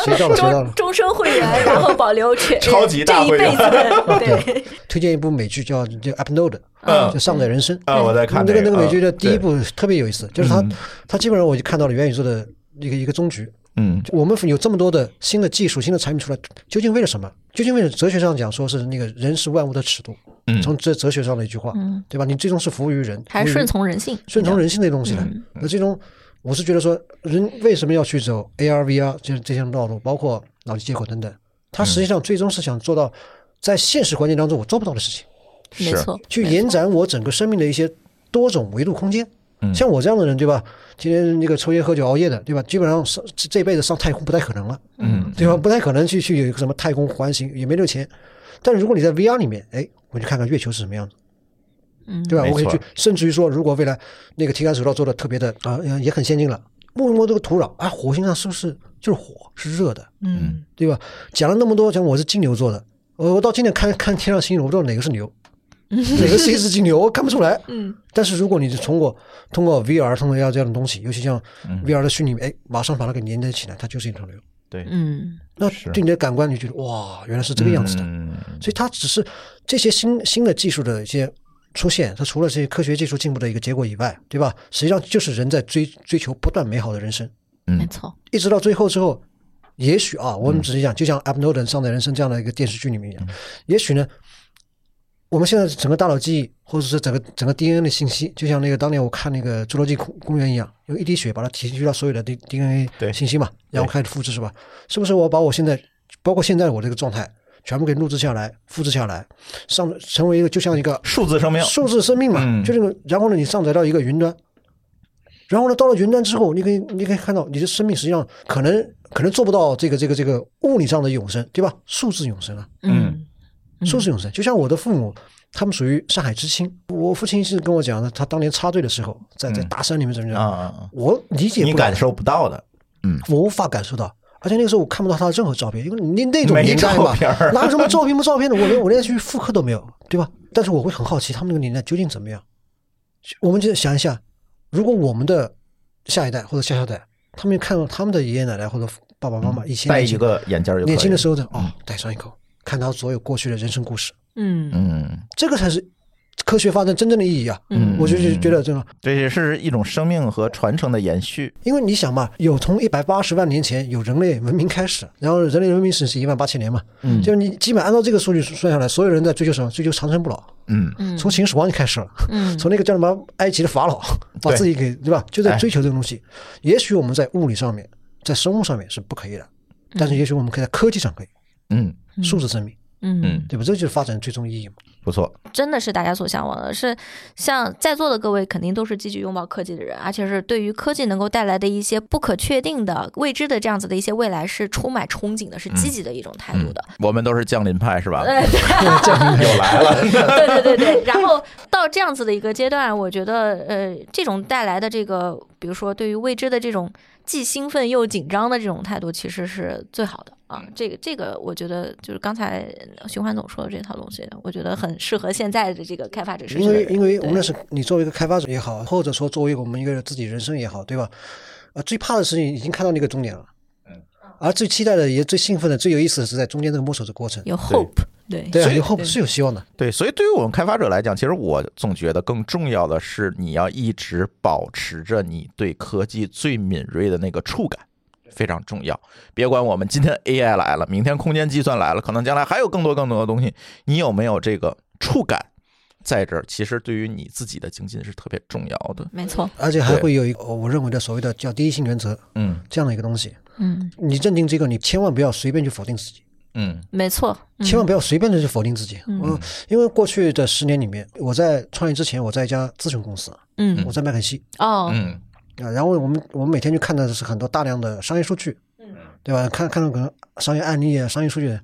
学到了。终终身会员，然后保留全 超级大会员这一辈子对，推荐一部美剧叫叫《Upload》，嗯就上载人生。啊，我在看那个那个个美剧的嗯第一部特别有意思，就是它嗯它基本上我就看到了元宇宙的一个一个终局。嗯我们有这么多的新的技术、新的产品出来，究竟为了什么？究竟为了哲学上讲，说是那个人是万物的尺度，嗯从哲哲学上的一句话，嗯，对吧？你最终是服务于人，还是顺从人性，顺从人性的东西呢。嗯那这种，我是觉得说，人为什么要去走 AR、VR 这这些道路，包括脑机接口等等，它实际上最终是想做到在现实环境当中我做不到的事情，没错，去延展我整个生命的一些多种维度空间。嗯像我这样的人，对吧？今天那个抽烟喝酒熬夜的，对吧？基本上上这这辈子上太空不太可能了，嗯对吧？不太可能去去有一个什么太空环形，也没这个钱。但是如果你在 VR 里面，哎，我去看看月球是什么样子，嗯对吧？我可以去，甚至于说，如果未来那个体感手套做的特别的啊、呃也很先进了，摸一摸这个土壤啊，火星上是不是就是火，是热的，嗯对吧？讲了那么多，讲我是金牛座的，我我到今天看看天上星星，我不知道哪个是牛，哪个是一只金牛，我看不出来。嗯但是如果你是通过通过 VR 通过 AR 这样的东西，尤其像嗯 VR 的虚拟，哎，马上把它给连接起来，它就是一头牛。对，嗯那对你的感官，你觉得哇，原来是这个样子的。嗯所以它只是这些新新的技术的一些出现，它除了这些科学技术进步的一个结果以外，对吧？实际上就是人在追追求不断美好的人生，嗯。没错，一直到最后之后，也许啊，我们只是讲，就像《Up Norton 上的人生》这样的一个电视剧里面一样，也许呢，我们现在整个大脑记忆，或者是整个整个 DNA 的信息，就像那个当年我看那个侏罗纪公公园一样，用一滴血把它提取到所有的 D DNA 信息嘛，然后开始复制是吧？是不是我把我现在包括现在我这个状态全部给录制下来、复制下来，上成为一个就像一个数字生命，数字生命嘛，嗯就这个，然后呢，你上载到一个云端，然后呢，到了云端之后，你可以你可以看到你的生命实际上可能可能做不到这个这个这个物理上的永生，对吧？数字永生啊，嗯数字永生，就像我的父母，他们属于上海知青，我父亲是跟我讲的，他当年插队的时候，在在嗯大山里面怎么啊样，啊啊，我理解不了你感，受不到的，嗯我无法感受到。而且那个时候我看不到他的任何照片，因为你那种年代嘛照片儿，哪有什么照片不照片的？我连我连去复刻都没有，对吧？但是我会很好奇他们那个年代究竟怎么样。我们就想一下，如果我们的下一代或者下下代，他们看到他们的爷爷奶奶或者爸爸妈妈以前戴年轻一个眼镜年轻的时候，候的哦，戴上一口，看到所有过去的人生故事，嗯嗯，这个才是科学发展真正的意义啊！嗯我就是觉得这个，这也是一种生命和传承的延续，因为你想嘛，有从一百八十万年前有人类文明开始，然后人类文明史是一万八千年嘛，嗯就是你基本按照这个数据算下来，所有人在追求什么？追求长生不老。嗯嗯从秦始皇就开始了，嗯从那个叫什么埃及的法老，把自己给对吧？就在哎追求这个东西。也许我们在物理上面，在生物上面是不可以的，但是也许我们可以在科技上可以，嗯，数字生命，嗯，对吧？这就是发展最终意义嘛。不错，真的是大家所向往的，是像在座的各位肯定都是积极拥抱科技的人，而且是对于科技能够带来的一些不可确定的、未知的这样子的一些未来是充满憧憬的，是积极的一种态度的。我们都是降临派是吧？降临派，又来了，对对对对，然后到这样子的一个阶段，我觉得呃，这种带来的这个，比如说对于未知的这种既兴奋又紧张的这种态度，其实是最好的啊。这个这个，我觉得就是刚才循环总说的这套东西，我觉得很适合现在的这个开发者因。为因为无对论是你作为一个开发者也好，或者说作为我们一个自己人生也好，对吧？呃，最怕的事情已经看到那个终点了，而最期待的也最兴奋的、最有意思的是在中间这个摸索的过程。有 hope，对对啊，所以有后是有希望的。对，所以对于我们开发者来讲，其实我总觉得更重要的是，你要一直保持着你对科技最敏锐的那个触感。非常重要。别管我们今天 AI 来了，明天空间计算来了，可能将来还有更多更多的东西，你有没有这个触感在这儿？其实对于你自己的精进是特别重要的。没错，而且还会有一个我认为的所谓的叫第一性原则嗯这样的一个东西。嗯，你认定这个，你千万不要随便去否定自己，嗯。没错，嗯。千万不要随便的去否定自己。嗯。我因为过去的十年里面，我在创业之前，我在一家咨询公司，嗯。我在麦肯锡。哦，嗯。啊，然后我们我们每天就看到的是很多大量的商业数据，嗯。对吧？看看到可能商业案例啊、商业数据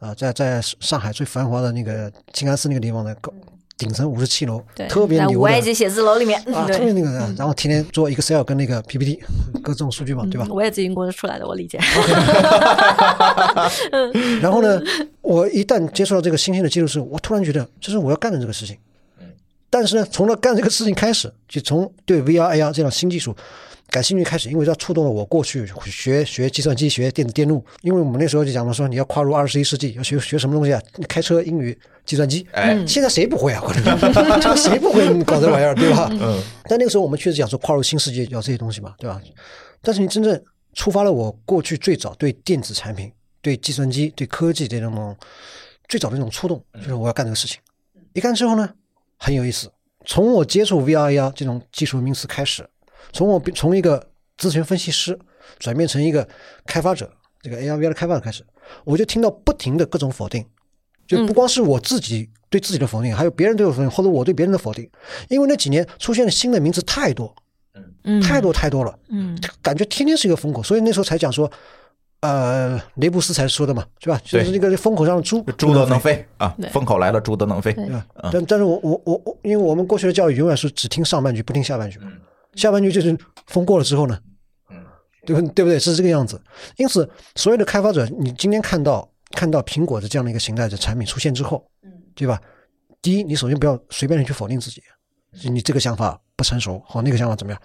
啊，在在上海最繁华的那个静安寺那个地方的高顶层五十七楼对，，特别牛在五 A 的级写字楼里面，啊，特别那个，然后天天做 Excel 跟那个 PPT 各种数据嘛，对吧嗯？我也咨询过出来的，我理解。然后呢，我一旦接触到这个新兴的技术时，我突然觉得这是我要干的这个事情。但是呢，从了干这个事情开始，就从对 VR、AR 这样新技术感兴趣开始，因为它触动了我过去学学计算机、学电子电路。因为我们那时候就讲了说，你要跨入二十一世纪，要学学什么东西啊？开车、英语、计算机。哎现在谁不会啊？这个 谁不会搞这玩意儿，对吧？嗯但那个时候我们确实讲说跨入新世界要这些东西嘛，对吧？但是你真正触发了我过去最早对电子产品、对计算机、对科技这种最早的那种触动，就是我要干这个事情。一干之后呢，很有意思。从我接触 VR、AR 这种技术名词开始，从我从一个咨询分析师转变成一个开发者，这个 AR、VR 的开发者开始，我就听到不停的各种否定，就不光是我自己对自己的否定，还有别人对我否定，或者我对别人的否定。因为那几年出现的新的名词太多，嗯，太多太多了，嗯感觉天天是一个风口，所以那时候才讲说，呃，雷布斯才说的嘛，是吧？就是那个风口上的猪，猪都能飞啊，风口来了，猪都能飞。对对吧？但但是我我我我，因为我们过去的教育永远是只听上半句，不听下半句嘛。下半句就是风过了之后呢，对不对不对？是这个样子。因此，所有的开发者，你今天看到看到苹果的这样的一个形态的产品出现之后，对吧？第一，你首先不要随便的去否定自己，你这个想法不成熟，好那个想法怎么样？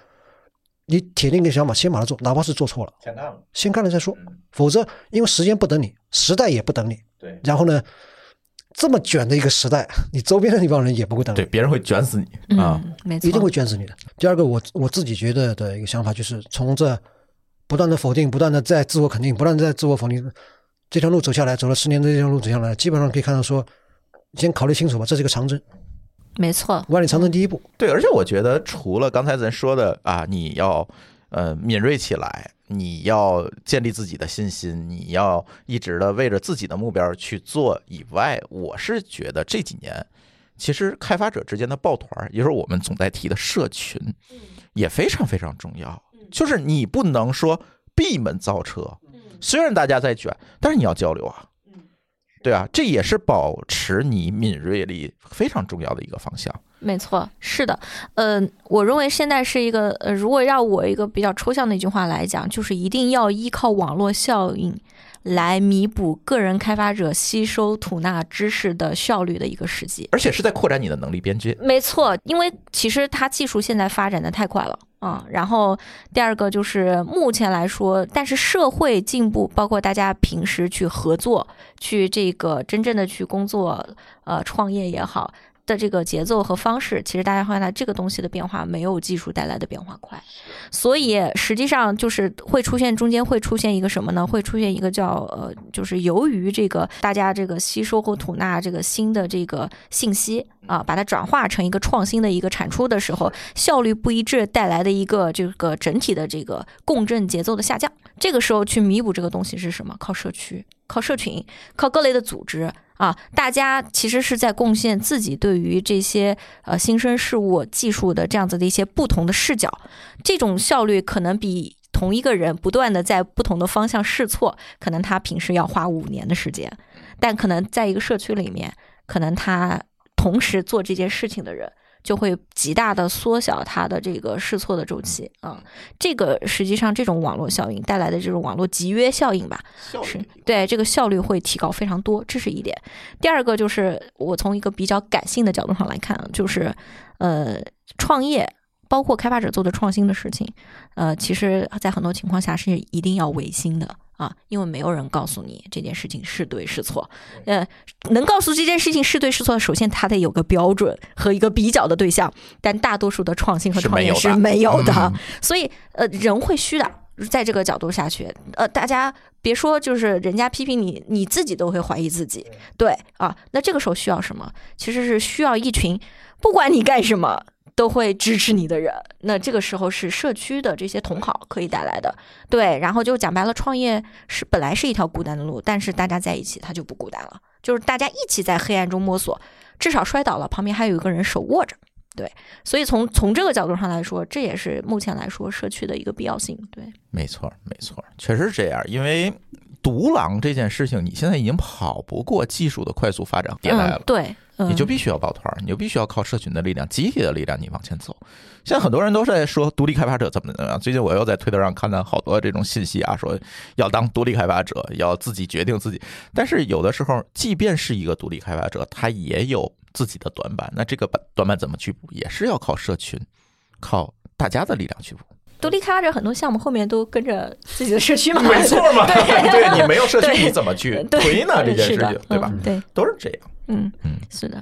你铁定一个想法，先把它做，哪怕是做错了，先干了，先干了再说。否则，因为时间不等你，时代也不等你。对然后呢，这么卷的一个时代，你周边的那帮人也不会等你对，，别人会卷死你啊。嗯，没错，一定会卷死你的。第二个，我我自己觉得的一个想法就是，从这不断的否定，不断的在自我肯定，不断的在自我否定这条路走下来，走了十年的这条路走下来，基本上可以看到说，先考虑清楚吧，这是个长征，没错，万里长征第一步。对，而且我觉得除了刚才咱说的啊，你要呃敏锐起来，你要建立自己的信心，你要一直的为着自己的目标去做以外，我是觉得这几年其实开发者之间的抱团儿，也就是我们总在提的社群，也非常非常重要。就是你不能说闭门造车，虽然大家在卷，但是你要交流啊。对啊，这也是保持你敏锐力非常重要的一个方向。没错，是的，呃，我认为现在是一个，呃，如果让我一个比较抽象的一句话来讲，就是一定要依靠网络效应来弥补个人开发者吸收吐纳知识的效率的一个时机。而且是在扩展你的能力边界。没错，因为其实它技术现在发展的太快了啊。然后第二个就是目前来说，但是社会进步，包括大家平时去合作，去这个真正的去工作，呃，创业也好。的这个节奏和方式，其实大家发现这个东西的变化没有技术带来的变化快，所以实际上就是会出现中间会出现一个什么呢？会出现一个叫呃，就是由于这个大家这个吸收和吐纳这个新的这个信息啊，把它转化成一个创新的一个产出的时候，效率不一致带来的一个这个整体的这个共振节奏的下降。这个时候去弥补这个东西是什么？靠社区，靠社群，靠各类的组织。啊，大家其实是在贡献自己对于这些呃新生事物技术的这样子的一些不同的视角，这种效率可能比同一个人不断的在不同的方向试错，可能他平时要花五年的时间，但可能在一个社区里面，可能他同时做这件事情的人。就会极大的缩小它的这个试错的周期啊，这个实际上这种网络效应带来的这种网络集约效应吧，是对这个效率会提高非常多，这是一点。第二个就是我从一个比较感性的角度上来看，就是呃，创业包括开发者做的创新的事情，呃，其实在很多情况下是一定要违心的啊，因为没有人告诉你这件事情是对是错。呃，能告诉这件事情是对是错，首先它得有个标准和一个比较的对象，但大多数的创新和创业是没有的，嗯 所以呃，人会虚的。在这个角度下去，呃，大家别说就是人家批评你，你自己都会怀疑自己，对啊，那这个时候需要什么？其实是需要一群不管你干什么都会支持你的人。那这个时候是社区的这些同好可以带来的，对。然后就讲白了，创业是本来是一条孤单的路，但是大家在一起，他就不孤单了，就是大家一起在黑暗中摸索，至少摔倒了，旁边还有一个人手握着。对，所以从从这个角度上来说，这也是目前来说社区的一个必要性。对，没错，没错，确实是这样。因为独狼这件事情，你现在已经跑不过技术的快速发展迭代了。嗯，对，嗯你就必须要抱团儿，你就必须要靠社群的力量、集体的力量，你往前走。现在很多人都在说独立开发者怎么怎么样。最近我又在推特上看到好多这种信息啊，说要当独立开发者，要自己决定自己。但是有的时候，即便是一个独立开发者，他也有自己的短板。那这个板短板怎么去补，也是要靠社群，靠大家的力量去补。独立开发者很多项目后面都跟着自己的社区嘛，没错嘛，对对你没有社区，你怎么去推呢？这件事情，对吧嗯？对，都是这样。嗯嗯是的，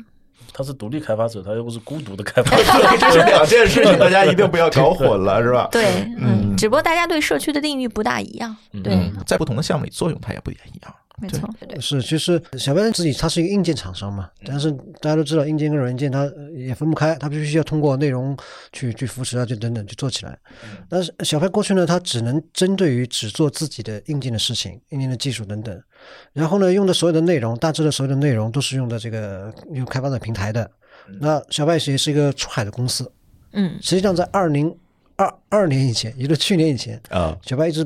他是独立开发者，他又不是孤独的开发者。对，这是两件事情，大家一定不要搞混了，是吧？对，嗯嗯，只不过大家对社区的定义不大一样，对，嗯，在不同的项目里，作用它也不也一样。没错，是，其实小白自己他是一个硬件厂商嘛，但是大家都知道硬件跟软件它呃也分不开，它必须要通过内容去去扶持啊，就等等去做起来。但是小白过去呢，它只能针对于只做自己的硬件的事情、硬件的技术等等，然后呢，用的所有的内容，大致的所有的内容都是用的这个用开发者平台的。那小白也是一个出海的公司，嗯实际上在二零二二年以前，也就是去年以前，啊小白一直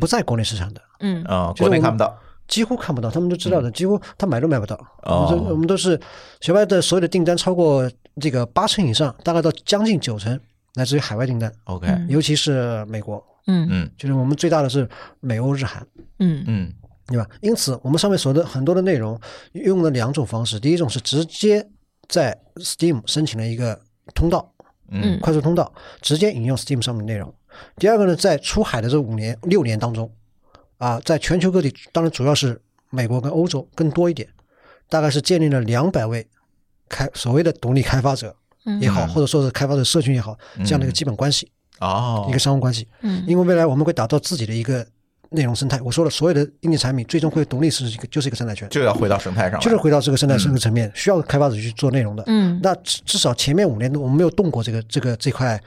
不在国内市场的。嗯啊，国内看不到。几乎看不到，他们都知道的，几乎他买都买不到。哦。我们都我们都是小白的所有的订单超过这个八成以上，大概到将近九成来自于海外订单，OK，嗯。尤其是美国，嗯。嗯。就是我们最大的是美欧日韩，嗯。嗯。对吧？因此，我们上面所有的很多的内容用了两种方式，第一种是直接在 Steam 申请了一个通道，嗯。快速通道，直接引用 Steam 上面的内容。第二个呢，在出海的这五年六年当中，啊，在全球各地，当然主要是美国跟欧洲更多一点，大概是建立了两百位开所谓的独立开发者嗯。也好，嗯。或者说是开发者社群也好，这样的一个基本关系，哦。一个商务关系。嗯。因为未来我们会打造自己的一个内容生态。我说了，所有的硬件产品最终会独立是一个就是一个生态圈，就要回到生态上，就是回到这个生态生态层面，需要开发者去做内容的。嗯。那至至少前面五年我们没有动过这个这个这块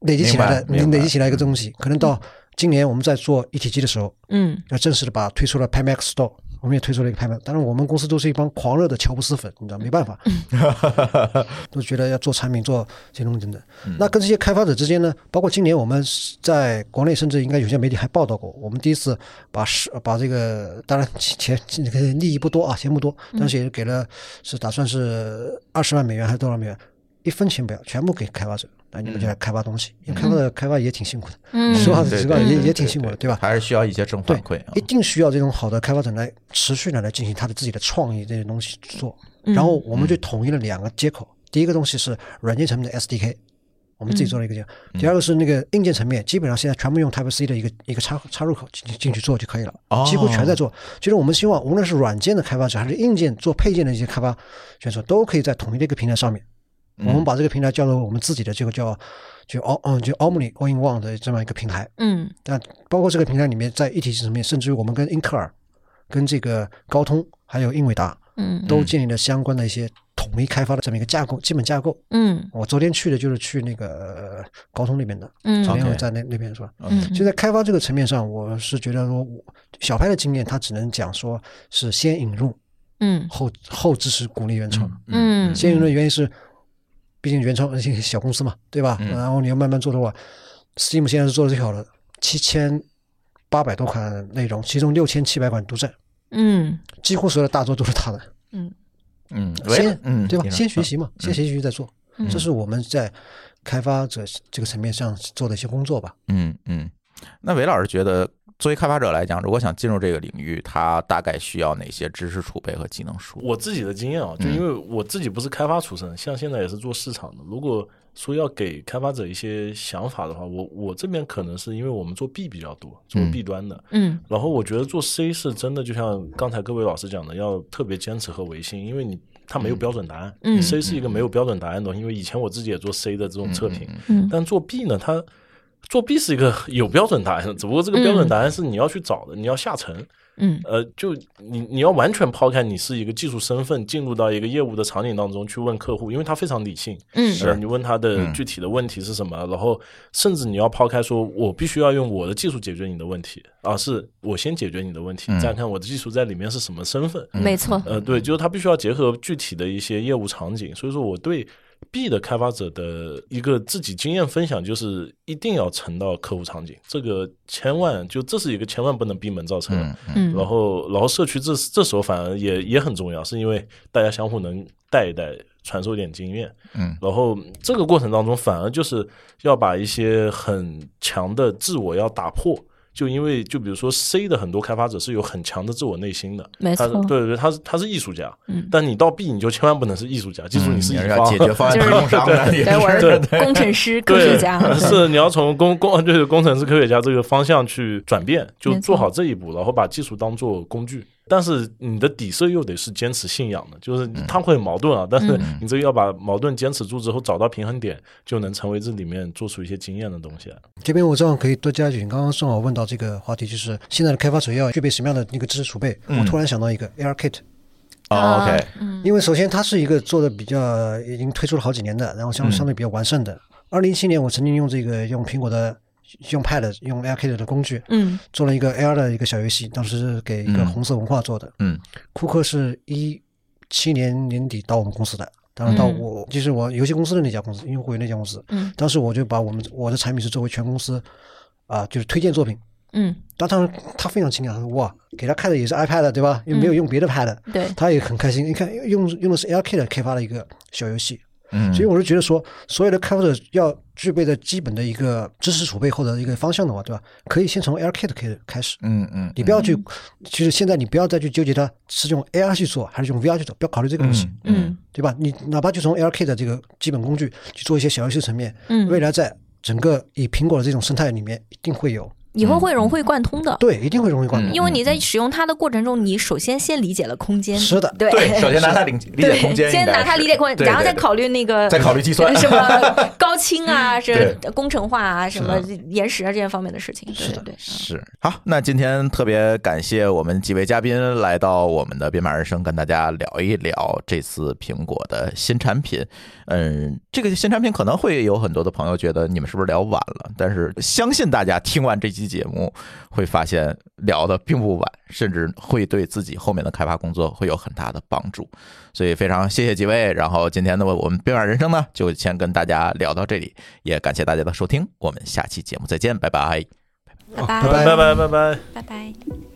累积起来的累积起来一个东西，可能到今年我们在做一体机的时候，嗯。要正式的把推出了 Pimax Store，我们也推出了一个 Pimax，当然我们公司都是一帮狂热的乔布斯粉，你知道没办法，都觉得要做产品做这些东西等等。那跟这些开发者之间呢，包括今年我们在国内甚至应该有些媒体还报道过，我们第一次把是把这个当然钱钱这个利益不多啊，钱不多，但是也给了是打算是二十万美元还是多少美元，一分钱不要，全部给开发者，那你们就来开发东西，因为开发的开发也挺辛苦的，嗯实话实话也也挺辛苦的，对吧？还是需要一些正反馈啊一。定需要这种好的开发者来持续的来进行他的自己的创意这些东西做。嗯然后我们就统一了两个接口，第一个东西是软件层面的 SDK，我们自己做了一个这样；第二个是那个硬件层面，基本上现在全部用 Type C 的一个一个插插入口进去进去做就可以了哦，几乎全在做。其实我们希望无论是软件的开发者还是硬件做配件的一些开发选手，都可以在统一的一个平台上面。我们把这个平台叫做我们自己的这个叫就 Om 嗯就 Omni All in One 的这么一个平台。嗯。但包括这个平台里面，在一体机层面，甚至于我们跟英特尔、跟这个高通还有英伟达嗯都建立了相关的一些统一开发的这么一个架构、基本架构。嗯。我昨天去的就是去那个呃高通那边的，嗯。昨天我在那那边是吧？嗯。就在开发这个层面上，我是觉得说，小派的经验，它只能讲说是先引入嗯。后后支持鼓励原创。嗯。先引入的原因是，毕竟原创而且小公司嘛，对吧？嗯然后你要慢慢做的话，Steam 现在是做的最好的，七千八百多款内容，其中六千七百款独占，嗯几乎所有的大作都是他的，嗯嗯，先嗯，对吧？先学习嘛，先学习再做，嗯这是我们在开发者这个层面上做的一些工作吧。嗯嗯，那韦老师觉得，作为开发者来讲，如果想进入这个领域，他大概需要哪些知识储备和技能树？我自己的经验啊，就因为我自己不是开发出身，像现在也是做市场的。如果说要给开发者一些想法的话，我我这边可能是因为我们做 B 比较多，做嗯。B 端的，嗯。然后我觉得做 C 是真的，就像刚才各位老师讲的，要特别坚持和维信，因为你它没有标准答案。嗯。C 是一个没有标准答案的东西，因为以前我自己也做 C 的这种测评，嗯。但做 B 呢，它作弊是一个有标准答案，只不过这个标准答案是你要去找的，你要下沉。嗯呃，就你你要完全抛开你是一个技术身份，进入到一个业务的场景当中去问客户，因为他非常理性。嗯呃，你问他的具体的问题是什么，然后甚至你要抛开说我必须要用我的技术解决你的问题，而是我先解决你的问题，嗯再看我的技术在里面是什么身份。没错，呃，对，就是他必须要结合具体的一些业务场景，所以说我对 B 的开发者的一个自己经验分享，就是一定要沉到客户场景，这个千万就这是一个千万不能闭门造车嗯然后，然后社区这这时候反而也也很重要，是因为大家相互能带一带，传授一点经验。嗯，然后这个过程当中，反而就是要把一些很强的自我要打破。就因为就比如说 C 的很多开发者是有很强的自我内心的，他没错。对对对，他是他是艺术家，嗯。但你到 B 你就千万不能是艺术家，记住你是乙嗯要方，解决方案对，我是是工程师、科学家，是你要从工工就是工程师、科学家这个方向去转变，就做好这一步，然后把技术当做工具。但是你的底色又得是坚持信仰的，就是它会很矛盾啊。但是嗯你这个要把矛盾坚持住之后，找到平衡点，就能成为这里面做出一些经验的东西。这边我正好可以多加一句，你刚刚正好问到这个话题，就是现在的开发者要具备什么样的那个知识储备？嗯我突然想到一个 ARKit，哦 OK，嗯因为首先它是一个做的比较已经推出了好几年的，然后相嗯相对比较完善的。二零一七年我曾经用这个用苹果的用 Pad 用 ARKit 的工具嗯做了一个 AR 的一个小游戏，当时是给一个嗯红色文化做的。嗯库克是一七年年底到我们公司的，当然到嗯我、就是我游戏公司的那家公司，因为我有那家公司，嗯当时我就把我们我的产品是作为全公司啊、就是推荐作品。嗯，当当时他非常惊讶，他说哇，给他看的也是 iPad 对吧？又没有用别的 Pad，、对，他也很开心。你看用用的是 AirKit 开发的一个小游戏，嗯，所以我是觉得说，所有的开发者要具备的基本的一个知识储备或者一个方向的话，对吧？可以先从 AirKit 开始开始。嗯嗯，你不要去，其实现在你不要再去纠结它是用 AR 去做还是用 VR 去做，不要考虑这个东西，嗯对吧？你哪怕就从 AirKit 的这个基本工具去做一些小游戏层面，嗯，未来在整个以苹果的这种生态里面一定会有，以后会融会贯通的。对，一定会融会贯通。因为你在使用它的过程中，你首先先理解了空间，是的对对，首先拿它理理解空间，先拿它理解空间，然后再考虑那个再考虑计算 什么 高清啊，是对工程化啊，什么是延时啊这些方面的事情。对对对，是好，那今天特别感谢我们几位嘉宾来到我们的编码人生，跟大家聊一聊这次苹果的新产品。嗯，这个新产品可能会有很多的朋友觉得你们是不是聊晚了？但是相信大家听完这期节目会发现聊的并不晚，甚至会对自己后面的开发工作会有很大的帮助。所以非常谢谢几位。然后今天的我们编码人生呢，就先跟大家聊到这里，也感谢大家的收听，我们下期节目再见，拜拜。拜拜拜拜拜拜拜。拜拜。